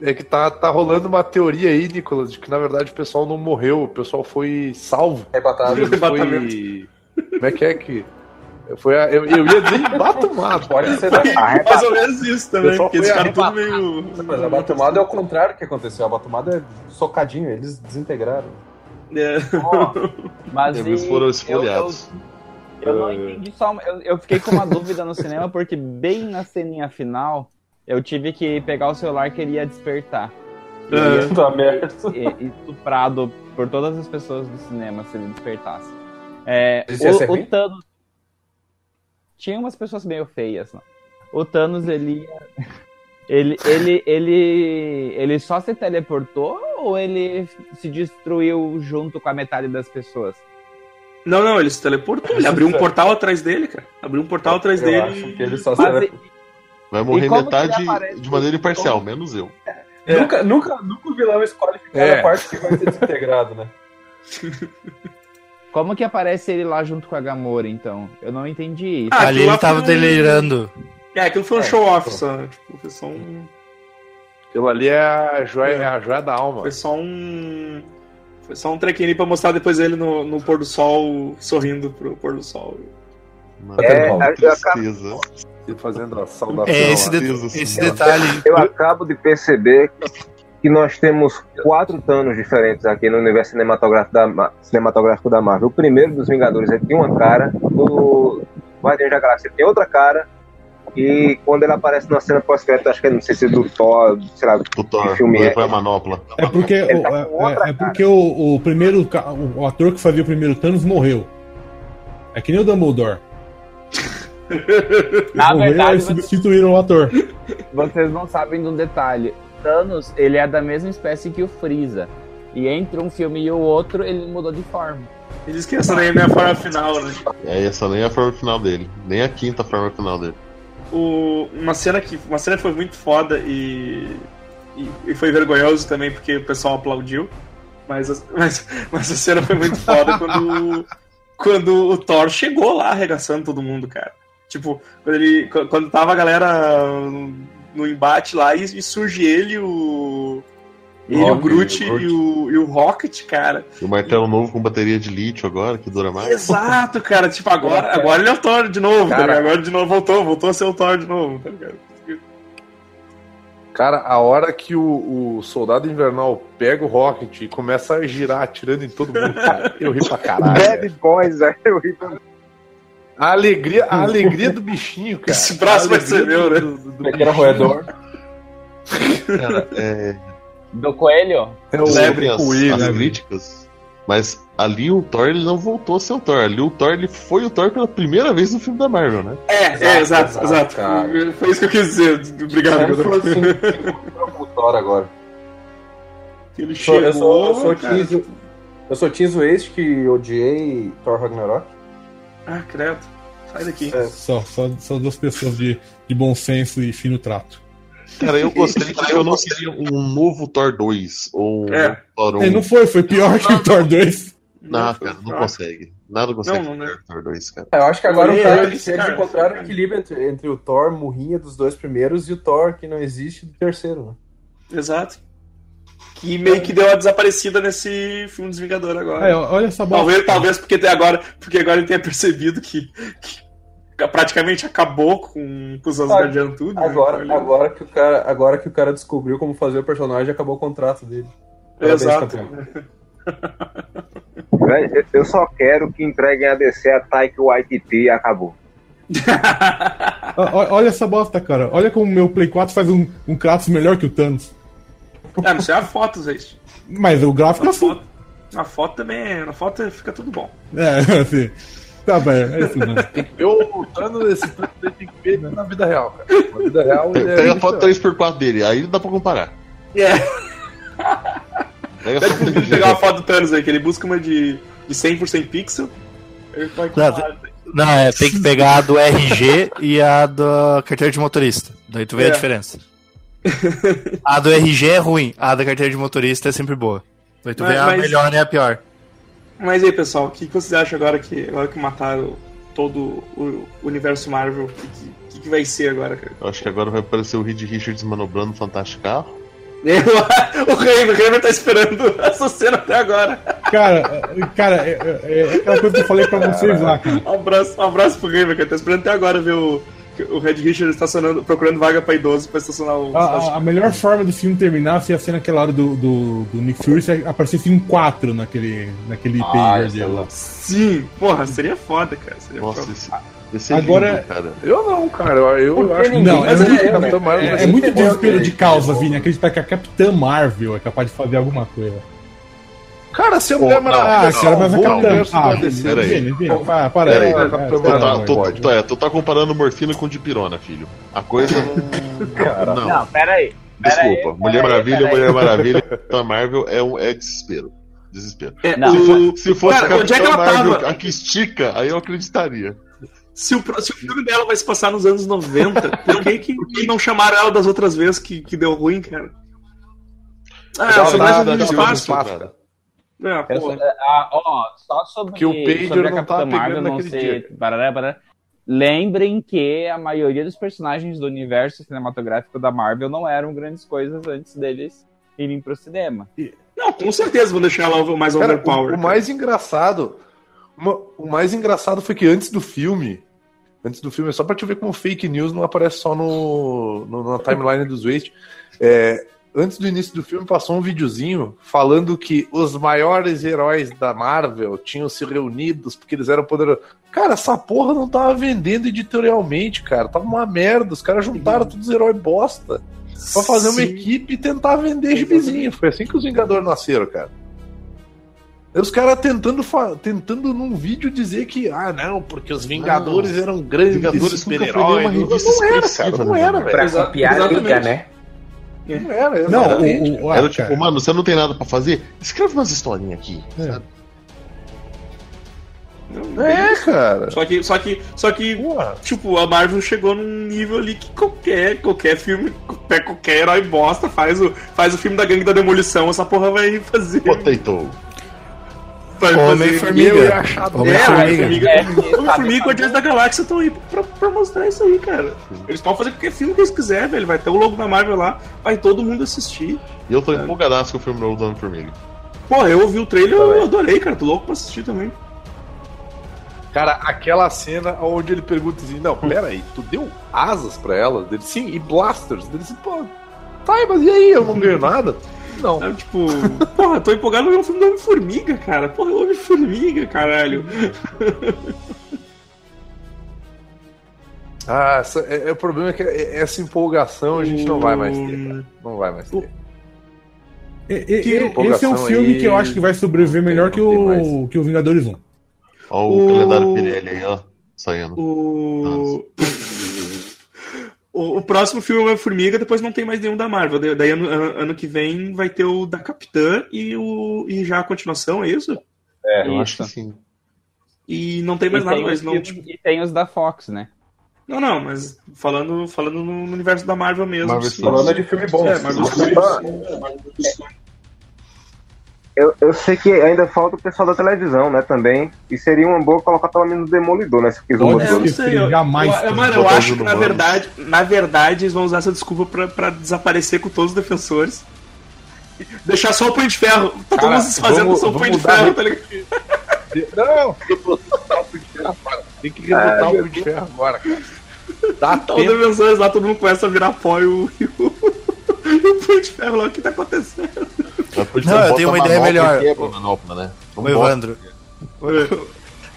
É que tá, tá rolando uma teoria aí, Nicolas, de que na verdade o pessoal não morreu, o pessoal foi salvo. Arrebatado. Ele foi. Como é que é que. Foi a- eu, eu ia dizer embatumado. Pode ser da... Mais ou menos isso também, porque eles foi ficaram tudo meio. Mas a batomada é o contrário que aconteceu. A batomada é socadinho, eles desintegraram. É. Mas Eles e- foram eu, esfoliados. eu, eu não entendi só. Eu, eu fiquei com uma dúvida no cinema, porque bem na ceninha final, eu tive que pegar o celular que ele ia despertar. É. Puta merda. E, e estuprado por todas as pessoas do cinema se ele despertasse. É, o, o Thanos. Tinha umas pessoas meio feias, não. O Thanos, ele Ele, ele, ele, ele só se teleportou ou ele se destruiu junto com a metade das pessoas? Não, não, ele se teleportou. Ele abriu um portal atrás dele, cara. Abriu um portal atrás Eu dele. acho que ele só se Vai morrer como metade aparece? de maneira imparcial, menos eu. É. Nunca, nunca, nunca o vilão escolhe ficar É. na parte que vai ser desintegrado, né? como que aparece ele lá junto com a Gamora, então? Eu não entendi isso. Ah, Ali ele tava foi delirando. É, aquilo foi um É, show-off só. Tipo, foi só um. Aquilo ali é a joia, é a joia da alma. Foi só um. Foi só um trequinho ali pra mostrar depois ele no, no pôr do sol, sorrindo pro pôr do sol. Mano, É, uma eu tristeza. Fazendo a saudação. É, esse, de- esse detalhe. Eu acabo de perceber que nós temos quatro Thanos diferentes aqui no universo cinematográfico da, Ma- cinematográfico da Marvel. O primeiro dos Vingadores ele tem uma cara, o Guardiões da Galáxia tem outra cara, e quando ele aparece na cena pós-crédito, acho que não sei se é do Thor, sei lá, Do Thor, Que filme é? foi a manopla. É porque, Ele o, tá é, é porque o, o primeiro o, o ator que fazia o primeiro Thanos morreu. É que nem o Dumbledore. Na morreu verdade, e vocês, substituíram o ator. vocês não sabem de um detalhe. Thanos, ele é da mesma espécie que o Freeza. E entre um filme e o outro, ele mudou de forma. Ele disse que essa daí é a minha forma final, né? É, essa nem é a forma final dele. Nem a quinta forma final dele. o, uma cena que uma cena que foi muito foda e, e, e foi vergonhoso também porque o pessoal aplaudiu. Mas, a- mas, mas a cena foi muito foda quando, quando o Thor chegou lá arregaçando todo mundo, cara. Tipo, quando, ele, quando tava a galera no embate lá e, e surge ele, o. Ele, o Rocket, Groot o Groot. e o, e o Rocket, cara. E o martelo novo com bateria de lítio agora, que dura mais. Exato, cara. Tipo, agora, agora ele é o Thor de novo, tá Cara. ligado? Agora de novo voltou, voltou a ser o Thor de novo, tá ligado? Cara, a hora que o, o soldado invernal pega o Rocket e começa a girar atirando em todo mundo, cara, eu ri pra caralho. Bad. Boys, velho. eu ri pra- A alegria, a alegria do bichinho, cara. Esse braço vai ser meu, né? do- do- do Pequeno roedor. Cara, é. Do coelho? É o Desculpem as, coelho, as né? críticas, mas ali o Thor ele não voltou a ser o Thor. Ali o Thor ele foi o Thor pela primeira vez no filme da Marvel, né? É, é, exato, exato, exato. cara. Foi isso que eu quis dizer. Obrigado, Godot. falou assim, o Thor agora. Ele Eu sou, eu sou, eu chegou. Team, eu Team Waste que odiei Thor Ragnarok. Ah, credo. Sai daqui. É. Só, só, só duas pessoas de, de bom senso e fino trato. Cara, eu gostei, mas eu não queria um novo Thor 2 ou um É. Thor 1. É, não foi, foi pior que o Thor 2. Não, cara, não consegue. Nada consegue Não, não, fazer Thor 2, cara. Eu acho que agora Foi o cara, ele, eles, eles encontraram o equilíbrio entre, entre o Thor morrinha dos dois primeiros e o Thor que não existe do terceiro. Né? Exato. Que meio que deu uma desaparecida nesse filme dos Vingadores agora. É, olha essa bola. Talvez, talvez porque até agora, porque agora ele tenha percebido que, que praticamente acabou com, com os Asgardianos tudo. né? Agora, Ele- agora, que o cara, agora que o cara descobriu como fazer o personagem, acabou o contrato dele. Parabéns, Exato. eu- só quero que entreguem a DC a Taika Waititi e acabou. Olha essa bosta, cara. Olha como o meu Play 4 faz um, um Kratos melhor que o Thanos. Ah, não sei a foto, Zé. Mas o gráfico é A assim. foto, a foto também, na foto fica tudo bom. É, assim. Tá, velho. É isso, mano. Tem que ver o Thanos desse Thanos, ele tem que ver na vida real, cara. Na vida real, ele é. Pega a foto 3x4 dele, aí dá pra comparar. É. Pega a Pede foto pro pegar uma foto do Thanos aí, que ele busca uma de, de 100% pixel. Ele vai Não, Não, é, tem que pegar a do RG e a da carteira de motorista. Daí tu vê É. a diferença. A do RG é ruim, a da carteira de motorista é sempre boa. Daí tu Mas- vê a mas- melhor e a pior. Mas aí, pessoal, o que que vocês acham agora que, agora que mataram todo o universo Marvel? O que, que, que vai ser agora, cara? Eu acho que agora vai aparecer o Reed Richards manobrando o Fantástico Carro. o Reimer tá esperando essa cena até agora. Cara, é- cara, é, é- é aquela coisa que eu falei pra vocês lá, cara. Um abraço, um abraço pro Reimer, cara. Tá esperando até agora ver o, o Red Richard estacionando, procurando vaga pra idoso pra estacionar o. A, a- a melhor forma do filme terminar seria ser naquela hora do, do, do Nick Fury se aparecesse um 4 naquele, naquele Ah, pager é dele lá. Sim, porra, seria foda, cara. Seria Nossa, foda. esse, esse Agora- lindo, cara. Eu não, cara. Eu, eu acho que ninguém? Não, é muito, é, Marvel é, é muito desespero de causa, Vini, acreditar que a Capitã Marvel é capaz de fazer alguma coisa. Cara, se a Mulher Maravilha Ah, cara, mas a salvou o Capitã. universo Ah, da DC, pera aí. Para, para Tu tá, é, tá comparando morfina com dipirona, filho. A coisa não. não. Não, pera aí. Pera Desculpa. aí, Mulher Maravilha, aí. Mulher Maravilha, Capitã Marvel é, um, é desespero. Desespero. É, Não. Se, for- se fosse Cara, onde é que ela Marvel tava? a que estica, aí eu acreditaria. Se o, se o filme dela vai se passar nos anos 90, por que, que, não chamaram ela das outras vezes que, que deu ruim, cara? Ah, Ela só mais no espaço. tá- cara. É, Essa- pô. Ah, ó, só sobre, Que o pager sobre a não Capitã Marvel não ser. dia. barará, barará. Lembrem que a maioria dos personagens do universo cinematográfico da Marvel não eram grandes coisas antes deles irem pro cinema. Não, com certeza vão deixar ela mais Cara, overpower. o, o mais engraçado. uma- o mais engraçado foi que antes do filme. Antes do filme, só pra te ver como fake news não aparece só no, no- na timeline dos Waste. É, antes do início do filme, passou um videozinho falando que os maiores heróis da Marvel tinham se reunidos porque eles eram poderosos. Cara, essa porra não tava vendendo editorialmente, cara. Tava uma merda. Os caras juntaram todos os heróis bosta pra fazer uma Sim. equipe e tentar vender gibizinho. Foi assim que os Vingadores nasceram, cara. E Os caras tentando, tentando num vídeo dizer que, ah, não, porque os Vingadores eram grandes super-heróis. Não, não era, cara, não né, era, mano? velho. Pra copiar exatamente. liga, né? Não era, Não, o, o, Era tipo, cara, mano, você não tem nada pra fazer? Escreve umas historinhas aqui. É. sabe? Não, É, cara. Só que, só que, só que, tipo, a Marvel chegou num nível ali que qualquer, qualquer filme, qualquer, qualquer herói bosta faz o, faz o filme da gangue da demolição, essa porra vai fazer. Potato. Vai Homem-Formiga. Eu ia achar- Homem-Formiga. É, Homem-Formiga e Guardiões da Galáxia estão aí pra, pra mostrar isso aí, cara. Eles podem fazer qualquer filme que eles quiserem, velho. Vai ter o logo da Marvel lá, vai todo mundo assistir. E eu tô empolgadaço com o filme novo do Homem-Formiga. Pô, eu ouvi o trailer, eu adorei, cara. Tô louco pra assistir também. Cara, aquela cena onde ele pergunta assim: Não, pera aí, tu deu asas pra ela? Dele, sim, e blasters. Dele assim, pô, tá, mas e aí? Eu não ganho nada? Não. Sabe, tipo, porra, tô empolgado no filme do Homem-Formiga, cara. Porra, Homem-Formiga, caralho. Ah, essa- é, é o problema é que é- essa empolgação a gente não vai mais ter, cara. Não vai mais ter. Que e- esse é um filme aí. que eu acho que vai sobreviver melhor que o, que o Vingadores 1. Ó o, O- calendário Pirelli aí, ó. Saindo. O... o, o próximo filme é Homem-Formiga, depois não tem mais nenhum da Marvel. Daí- ano, ano- que vem vai ter o da Capitã e, o, e já a continuação, é isso? É, Eu Isso. acho que sim. E não tem E mais nada, tem, mas não. tipo, e tem os da Fox, né? Não, não, mas falando, falando no universo da Marvel mesmo. Marvel sim. Falando de filme bom. É, Marvel Eu, eu sei que ainda falta o pessoal da televisão, né, também. E seria uma boa colocar pelo menos o Demolidor, né? Se Pode uma É, eu sei. Eu, jamais eu- mano, eu acho que na humanos. verdade, na verdade, eles vão usar essa desculpa pra, pra desaparecer com todos os defensores. Deixar só o Punho de Ferro. Tá todo mundo se fazendo só o Punho de Ferro, tá ligado? Não, tem que rebotar o Punho de Ferro agora. Tem que rebotar o Punho de Ferro agora, cara. Dá Tá os tempo. defensores lá, todo mundo começa a virar pó e o, e o, e o Punho de Ferro lá, o que tá acontecendo? Não, eu tenho uma ideia melhor. quebra a manopla, né? Não bota. Evandro.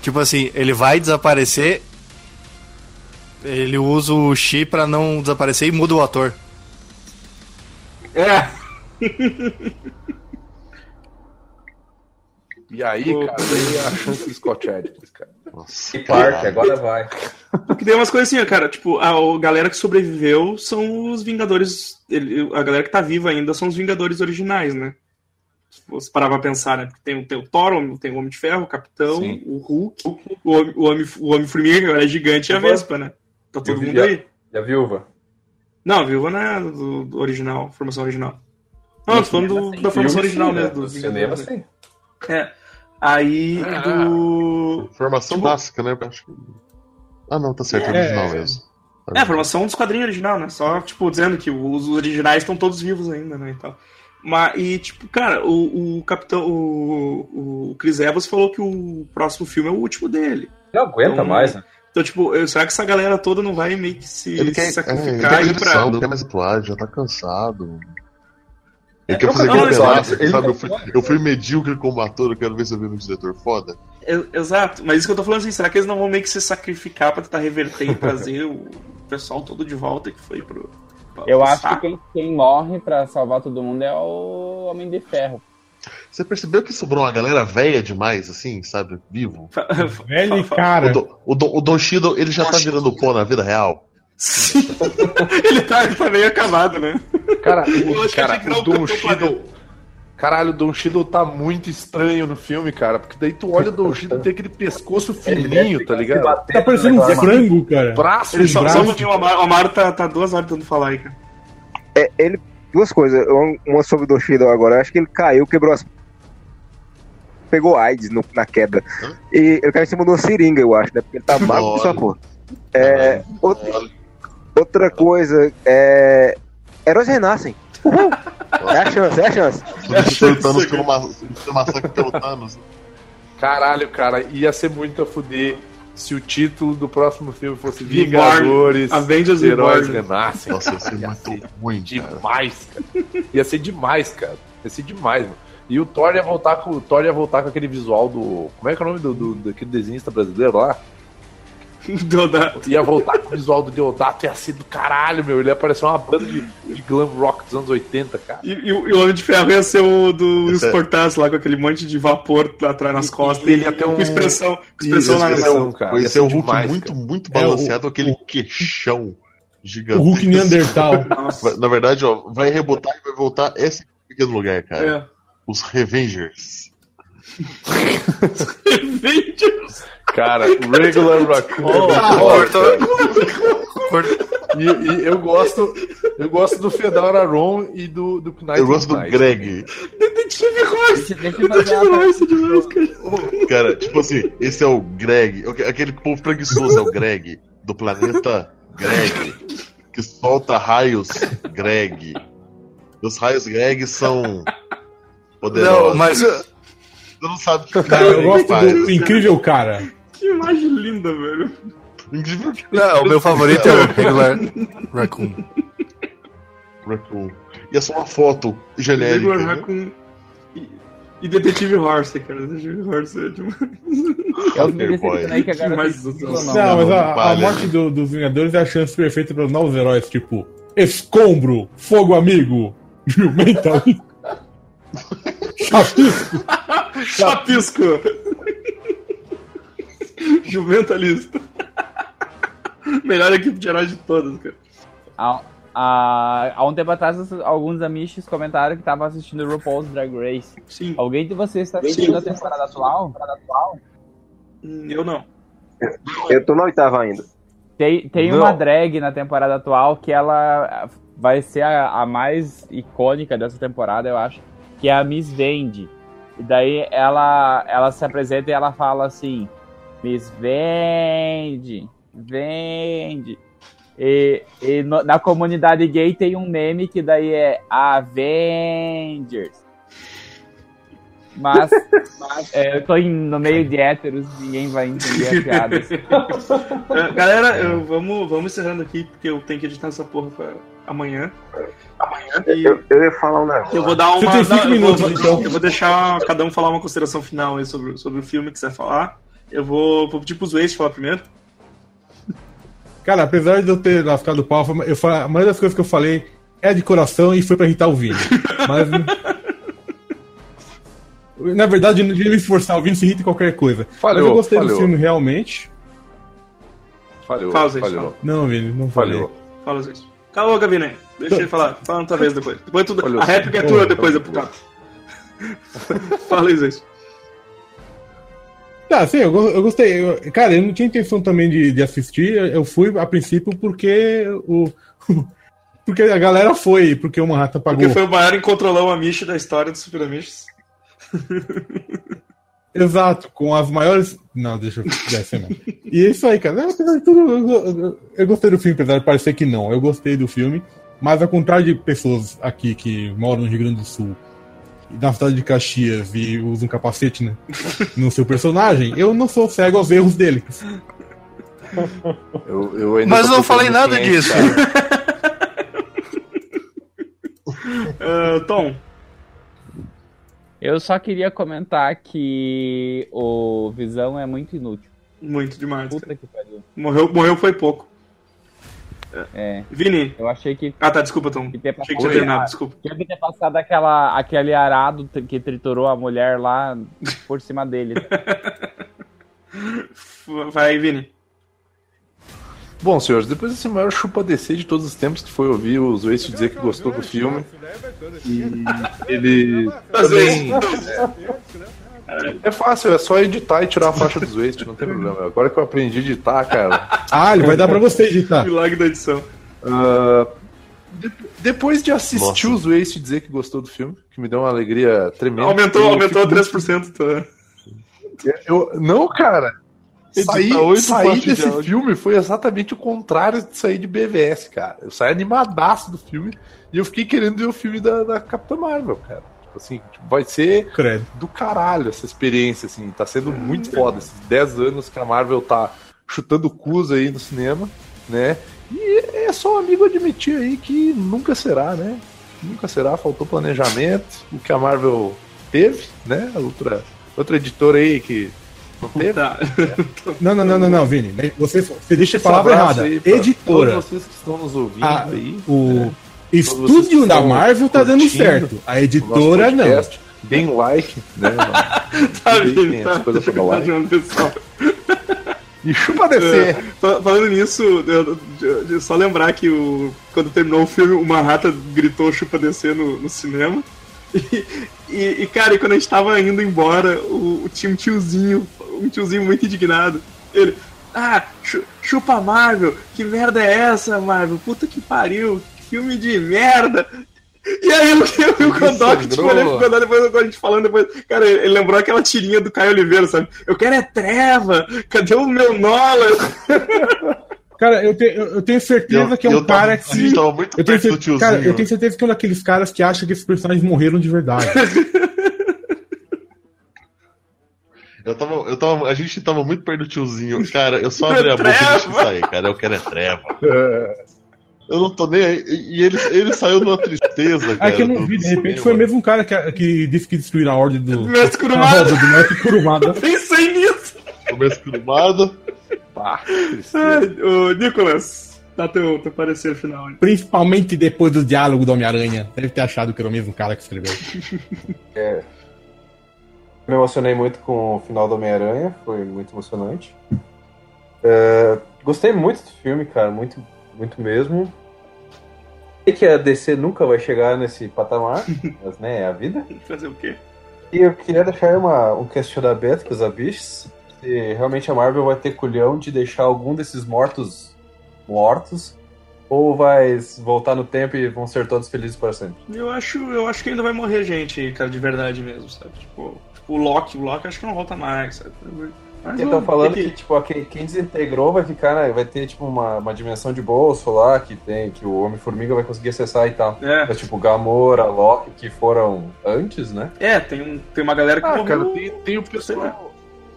Tipo assim, ele vai desaparecer. Ele usa o Chi pra não desaparecer e muda o ator. É. E aí, cara, daí é a chance do Scott Adkins, cara. Nossa, E Park, agora vai. Porque tem umas coisas assim, ó, cara, tipo, a, galera que sobreviveu são os Vingadores. ele- a galera que tá viva ainda são os Vingadores originais, né? Se você parar pra pensar, né? Porque tem, o- tem o Thor, o- tem o Homem de Ferro, o Capitão, Sim. o Hulk, o Homem- o Homem- o Homem-Formiga, que agora é gigante, e a. Vespa, né? Tá todo mundo aí. E a viúva? Não, a Viúva não é do, do original, formação original. Não, tô falando do- da formação original, sim, né? né? Do No cinema, sim. É. Aí, Ah. do. Formação Tipo- básica, né? Eu Acho que... Ah, não, tá certo, é É. original mesmo. É, a formação dos quadrinhos original, né? Só, tipo, dizendo que os originais estão todos vivos ainda, né? E, tal. Mas, e tipo, cara, o, o capitão. O, o Chris Evans falou que o próximo filme é o último dele. Não aguenta Então, mais, né? Então, tipo, eu- será que essa galera toda não vai meio que se, Ele se quer, é, ele sacrificar quer aí direção, pra. não quer mais atuar, já tá cansado. Ele quer fazer aquele pedaço, ele sabe? Eu fui, eu fui medíocre como ator, eu quero ver se eu vi um diretor foda. Exato, mas isso que eu tô falando assim, será que eles não vão meio que se sacrificar pra tentar reverter e trazer o pessoal todo de volta que foi pro. pra- Eu pro acho que quem, quem morre pra salvar todo mundo é o Homem de Ferro. Você percebeu que sobrou uma galera velha demais, assim, sabe? Vivo? Velho e O, cara. Don- o, Don, o Don Shido, ele já tá virando pó na vida real. Sim. ele, tá, ele tá meio acabado, né? Cara, Eu o, cara, que o Don Shido. Caralho, o Don Shido tá muito estranho no filme, cara. Porque daí tu olha o Don Shido tem aquele pescoço fininho, tá ligado? Tá parecendo um frango, cara. Braço Ele só, um pouquinho, o Amaro, tá, tá duas horas tentando falar aí, cara. É, ele, duas coisas. Um- Uma sobre o Doshido agora. Eu acho que ele caiu, quebrou as. Pegou AIDS no- na queda. E ele caiu em cima de uma seringa, eu acho, né? Porque ele tá magro só porra. É, outra, outra coisa, é. Heróis renascem. Uhul. É a chance, é a chance. Substitui o Thanos pelo ma- pelo massacre pelo Thanos. Caralho, cara, ia ser muito a fuder se o título do próximo filme fosse. Vingadores Avengers Heróis Reborn. Renascem. Nossa, ia ser Ia muito ser ruim, cara. demais, cara. Ia ser demais, cara. Ia ser demais, mano. E o Thor ia voltar com o Thor ia voltar com aquele visual do. Como é que é o nome do, do daquele desenhista brasileiro lá? Deodato. Ia voltar com o visual do Deodato, ia ser do caralho, meu. Ele ia parecer uma banda de, de glam rock dos anos 80, cara. E, e o e o Homem de Ferro ia ser o do Esse é- lá com aquele monte de vapor atrás nas costas. e ele ia ter um- Com expressão, com expressão na expressão, cara. Ia ser o Hulk demais, muito, cara. muito É, o- balanceado, aquele queixão gigante. O Hulk Neandertal. Na verdade, ó, vai rebotar e vai voltar esse pequeno lugar, cara. É. Os Revengers. Avengers. Cara, Regular Raccoon. Cortou. Cortou. E, e eu gosto. Eu gosto do Fedora Ron e do, do Knight Eu gosto do Knight. Greg. Detetive Royce! Uma Royce demais, cara. Cara, tipo assim, esse é o Greg. Aquele povo preguiçoso é o Greg. Do planeta Greg. Que solta raios Greg. Os raios Greg são. Poderosos. Não, mas. Você não sabe o que Cara, eu gosto do incrível cara. Que imagem linda, velho. Incrível Não, o meu favorito é o Regular Raccoon. Raccoon. E é só uma foto genérica. Regular né? Raccoon e, e Detetive Horse, cara. Detetive Horse é demais. Eu me Boy. decepcionei que agora Demais, não, mas a, a morte do- dos Vingadores é a chance perfeita para os novos heróis, tipo Escombro, Fogo Amigo, Jumenta, Chapisco. Chapisco! Jumentalista. Melhor equipe de heróis de todas, cara. Há, há, há um tempo atrás, alguns amiches comentaram que estavam assistindo RuPaul's Drag Race. Sim. Alguém de vocês está assistindo a temporada atual? Hum, Eu não. Eu tô na oitava ainda. Tem, tem Não. uma drag na temporada atual que ela vai ser a, a mais icônica dessa temporada, eu acho, que é a Miss Vende. E daí ela, ela se apresenta e ela fala assim: Miss Vende, vende. E, e no- na comunidade gay tem um meme que daí é Avengers. Mas, mas, é, eu tô em- no meio de héteros, ninguém vai entender a piada. É, galera, eu- vamos, vamos encerrando aqui, porque eu tenho que editar essa porra pra amanhã. Amanhã. E Eu, eu ia falar um negócio. eu vou dar uma. não, eu, minutos, vou, então. eu vou deixar cada um falar uma consideração final aí sobre, sobre o filme que você vai falar. Eu vou, vou pedir pros Waze falar primeiro. Cara, apesar de eu ter lascado o pau, eu, a maioria das coisas que eu falei é de coração e foi pra irritar o Vini. Mas. Na verdade, eu não devia me esforçar, o Vini se irrita em qualquer coisa. Falhou, Mas eu gostei do falhou. filme realmente. Falhou, Fala, Zé, falhou. Não, Vini, não falei. Falhou. Fala, a boca, Vini. Deixa ele falar. Fala tua vez depois. depois a réplica é tua depois, deputado. Fala aí, Zé. Tá, sim, eu, eu gostei. Eu- cara, eu não tinha intenção também de, de assistir. eu- fui a princípio porque o. Porque a galera foi, porque o Manhattan pagou. Porque foi o maior incontrolão amiche da história dos Super Amiches. Exato, com as maiores. Não, deixa eu deve ser não. E é isso aí, cara. Apesar de tudo, eu, gostei do filme, apesar de parecer que não. Eu gostei do filme, mas ao contrário de pessoas aqui que moram no Rio Grande do Sul na cidade de Caxias e usam capacete né, no seu personagem, eu não sou cego aos erros dele. Eu, eu ainda Mas não falei nada é disso. Ah, Tom, Eu só queria comentar que o Visão é muito inútil. muito demais. cara. Puta que pariu. Morreu, morreu foi pouco. É, Vini. eu achei que Ah, tá, desculpa, Tom. que ter Achei que tinha passado, terminado, desculpa. tinha que ter passado aquela, aquele arado que triturou a mulher lá por cima dele. Vai, Vini. Bom, senhores, depois desse maior chupa DC de todos os tempos, que foi ouvir o Zwest dizer que gostou do filme, e ele também... É fácil, é só editar e tirar a faixa do Zwest, não tem problema. Agora que eu aprendi a editar, cara... Ah, ele vai dar pra você editar. Milagre da edição. ah, de- depois de assistir Nossa. o Zwest dizer que gostou do filme, que me deu uma alegria tremenda... Aumentou, aumentou fico 3%. Tá? Eu, não, cara. Sair, sair de desse áudio. filme foi exatamente o contrário de sair de BVS, cara. Eu saí animadaço do filme e eu fiquei querendo ver o filme da, da Capitã Marvel, cara. Tipo assim, tipo, vai ser Credo. do caralho essa experiência, assim. Tá sendo muito foda. Esses 10 anos que a Marvel tá chutando cus aí no cinema, né? E é só um amigo admitir aí que nunca será, né? Nunca será, faltou planejamento. O que a Marvel teve, né? Outra, outra editora aí que não teve. Tá. Não, não, não, não, não, Vini. Você, você deixa a palavra errada. Editora. Todos vocês que estão nos ouvindo Ah, aí. O né, vocês estúdio da Marvel tá dando certo. A editora não. podcast, Deem like, né? Tá, tem Tá, pra tá like. pessoal. E chupa descer. Fa- Falando nisso, eu- eu- eu- só lembrar que o, quando terminou o filme, o Manhattan gritou chupa descer no, no cinema. E, E, e, cara, e quando a gente tava indo embora, o, tinha um tiozinho, um tiozinho muito indignado. Ele, ah, chu- chupa Marvel, que merda é essa, Marvel? Puta que pariu, filme de merda. E aí eu, eu vi o Kodok, tipo, sangrou. olhei pro Kodok, depois a gente falando, depois, cara, ele lembrou aquela tirinha do Caio Oliveira, sabe? Eu quero é treva, cadê o meu Nolan? Cara, eu, te- eu- tenho certeza Eu- que é um eu tava- cara a que. gente tava muito eu, tenho perto do cer- tiozinho. cara, eu tenho certeza que é um daqueles caras que acha que esses personagens morreram de verdade. Eu tava, eu tava, a gente tava muito perto do tiozinho. Cara, eu só abri a boca e deixei sair, cara. Eu quero é treva. Eu não tô nem aí. E ele, ele saiu numa tristeza, cara. Aí que eu não vi, de repente cinema. foi o mesmo cara que, que disse que destruíram a ordem do. Mestre a Kurumada. roda do mestre Kurumada. Pensei nisso. Começo curumado. Pá, Ai, ô, Nicolas, dá teu, teu parecer final aí. Principalmente depois do diálogo do Homem-Aranha. Deve ter achado que era o mesmo cara que escreveu. Me emocionei muito com o final do Homem-Aranha, foi muito emocionante. É, gostei muito do filme, cara, muito, muito mesmo. Sei que a DC nunca vai chegar nesse patamar, mas né, é a vida. Fazer o quê? E eu queria deixar uma, um questionamento com os abichos. Se realmente a Marvel vai ter culhão de deixar algum desses mortos mortos, ou vai voltar no tempo e vão ser todos felizes para sempre. Eu acho, eu acho que ainda vai morrer gente, cara, de verdade mesmo, sabe? Tipo, tipo o Loki, o Loki acho que não volta mais, sabe? Mas, Estão ó, falando tem que, tipo, quem, quem desintegrou vai ficar, né, vai ter, tipo, uma, uma dimensão de bolso lá, que tem, que o Homem-Formiga vai conseguir acessar e tal. É. Mas, tipo, Gamora, Loki, que foram antes, né? É, tem, um, tem uma galera que Ah, morreu. cara, tem, tem o pessoal.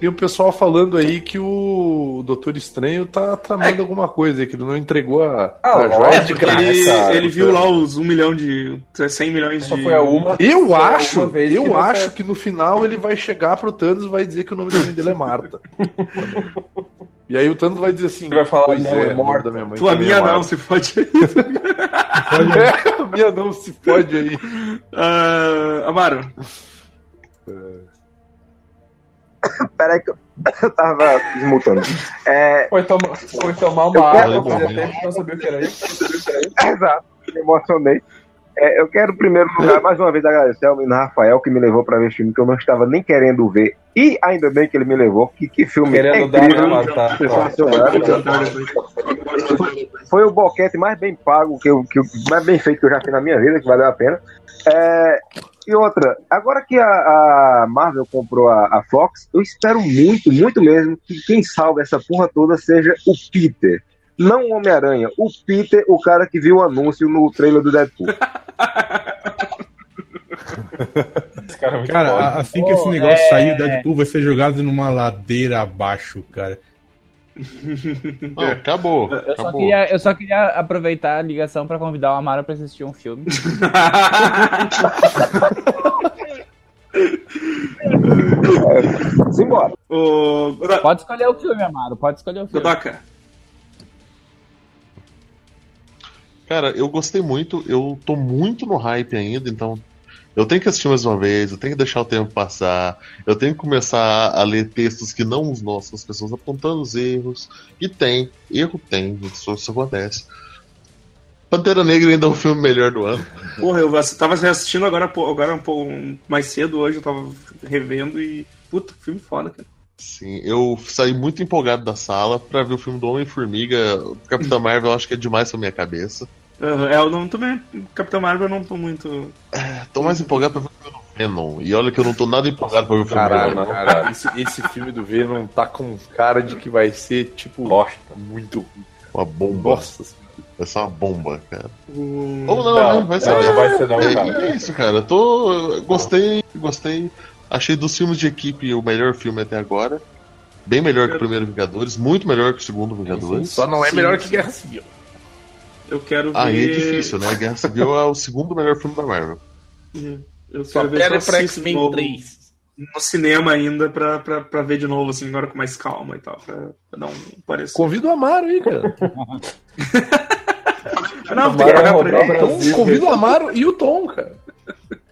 Tem o pessoal falando aí que o Doutor Estranho tá tramando alguma coisa que ele não entregou a, Ah, a joia de lógico, graça. ele, cara, ele viu lá os 1 milhão de. 100 milhões Só de. foi a uma. Eu Foi acho, uma vez que eu deu acho que no final ele vai chegar pro Thanos e vai dizer que o nome dele é Marta. e aí o Thanos vai dizer assim: Ele vai falar, pois não, é, é o nome Marta. da minha mãe Tua minha é não, se fode aí. É, a minha não se pode aí. Ah, Amaro, Peraí que eu, eu tava desmutando. É, Foi, toma, foi tomar uma água, quero- fazia tempo que não sabia o que era isso. Exato, me emocionei. É, eu quero, em primeiro lugar, mais uma vez agradecer ao menino Rafael que me levou pra ver esse filme que eu não estava nem querendo ver. E ainda bem que ele me levou. Que, que filme Querendo dar, incrível, tá. sensacional. Foi o boquete mais bem pago, que eu, que eu- mais bem feito que eu já fiz na minha vida, que valeu a pena. É, e outra, agora que a, a Marvel comprou a, a Fox, eu espero muito, muito mesmo, que quem salve essa porra toda seja o Peter. Não o Homem-Aranha, o Peter, o cara que viu o anúncio no trailer do Deadpool. Esse cara é muito Cara, assim que esse negócio é- sair, o Deadpool vai ser jogado numa ladeira abaixo, cara. Não, acabou. Eu só, acabou. queria, eu só queria aproveitar a ligação pra convidar o Amaro pra assistir um filme. Simbora. o. Pode escolher o filme, Amaro. Pode escolher o filme. Godoka. Cara, eu gostei muito, eu tô muito no hype ainda, então eu tenho que assistir mais uma vez, eu tenho que deixar o tempo passar, eu tenho que começar a ler textos que não os nossos, as pessoas apontando os erros. E tem, erro tem, isso, isso acontece. Pantera Negra ainda é o filme melhor do ano. Porra, eu tava reassistindo agora, agora um pouco mais cedo hoje, eu tava revendo e. Puta, filme foda, cara. Sim, eu saí muito empolgado da sala pra ver o filme do Homem-Formiga. Capitão Marvel eu acho que é demais pra minha cabeça. Aham, É, eu não também. Capitão Marvel eu não tô muito. Tô mais empolgado pra ver o filme do Venom. E olha que eu não tô nada empolgado pra ver o filme do Caralho, Venom. cara, esse, esse filme do Venom tá com cara de que vai ser, tipo, Bosta. muito ruim. Uma bomba. Nossa Vai ser uma bomba, cara. O... Ou não, Não, né? Vai não, saber. não vai ser não, é, cara. é isso, cara. Tô. Gostei, gostei. Achei dos filmes de equipe o melhor filme até agora. Bem melhor que o primeiro Vingadores, muito melhor que o segundo Vingadores. Só não é melhor sim. que Guerra Civil. Eu quero ver. Aí é difícil, né? Guerra Civil é o segundo melhor filme da Marvel. Eu Só quero ver eu pra assisto X-Men novo 3. no cinema ainda pra, pra, pra ver de novo, assim, agora com mais calma e tal, pra, pra dar um parecer. Convida o Amaro aí, cara. Não, tem que pagar pra ele. Então, convida o Amaro e o Tom, cara.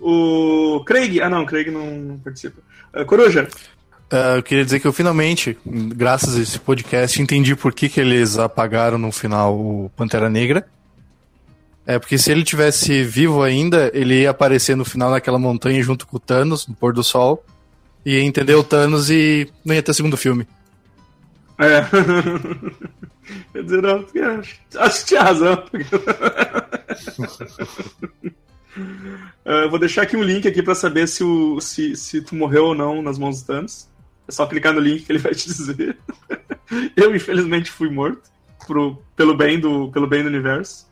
O Craig. Ah, não, Craig não, não participa. Uh, Coruja. Ah, eu queria dizer que eu finalmente, graças a esse podcast, entendi por que, que eles apagaram no final o Pantera Negra. É, porque se ele tivesse vivo ainda, ele ia aparecer no final naquela montanha junto com o Thanos, no pôr do sol. Ia entender o Thanos e não ia ter segundo filme. É. Quer dizer, não, acho, acho que tinha razão. Eu vou deixar aqui um link aqui pra saber se, o, se, se tu morreu ou não nas mãos do Thanos. É só clicar no link que ele vai te dizer. Eu, infelizmente, fui morto pro, pelo, bem do, pelo bem do universo.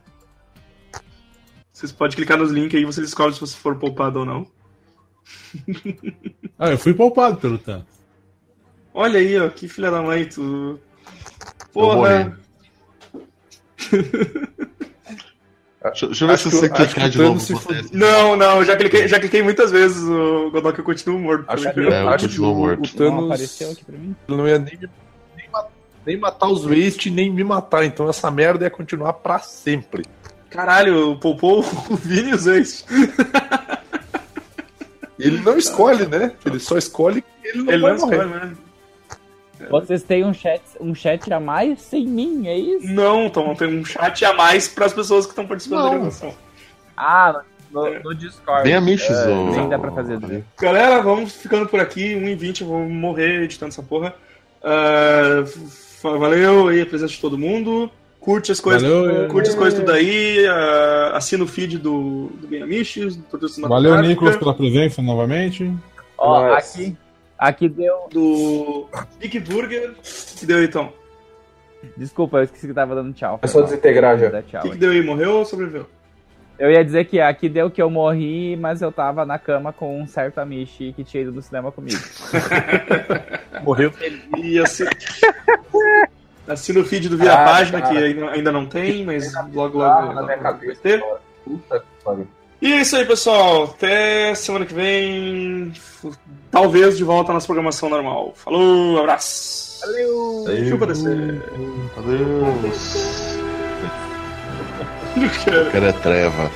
Vocês podem clicar nos links aí e vocês descobrem se você for poupado ou não. Ah, eu fui poupado pelo tanto. Olha aí, ó, que filha da mãe, tu. Porra! Deixa, deixa eu ver Acho se você clicar de novo. Acontece. Não, não, já cliquei, já cliquei muitas vezes, o Godok, eu continuo morto. Acho que, É, eu acho que o, morto. o Thanos Não apareceu aqui pra mim. ele não ia nem, nem, nem matar os Waste, nem me matar. Então essa merda ia continuar pra sempre. Caralho, poupou o Vini e os ex. Ele não escolhe, né? Ele só escolhe que ele não Ele vai não morrer. escolhe, né? Vocês têm um chat, um chat a mais sem mim, é isso? Não, Tom, tem um chat a mais para as pessoas que estão participando da Não. gravação. Ah, no, no Discord. Bem amiches, É, ô- Nem dá pra fazer. né? Galera, vamos ficando por aqui. 1h20 eu vou morrer editando essa porra. F- valeu aí a presença de todo mundo. Curte as coisas, Valeu. curte as coisas tudo aí. ah, assina o feed do, do Bem Amiches, do Valeu, Nicolas, pela presença novamente. Ó, Mas- aqui, aqui deu. do Big Burger. O que deu aí, Tom? Desculpa, eu esqueci que tava dando tchau. É só desintegrar já. O que, que deu aí? Morreu ou sobreviveu? Eu ia dizer que aqui deu que eu morri, mas eu tava na cama com um certo Amishi que tinha ido no cinema comigo. Morreu. E assina, assina o feed do Vira Ah, Página, cara. que ainda, ainda não tem, mas logo logo, Ah, logo na minha vai cabeça. ter. Puta que pariu. E é isso aí, pessoal. Até semana que vem. Talvez de volta à nossa programação normal. Falou, abraço. Valeu. Chupa descer. Adeus. O cara é treva.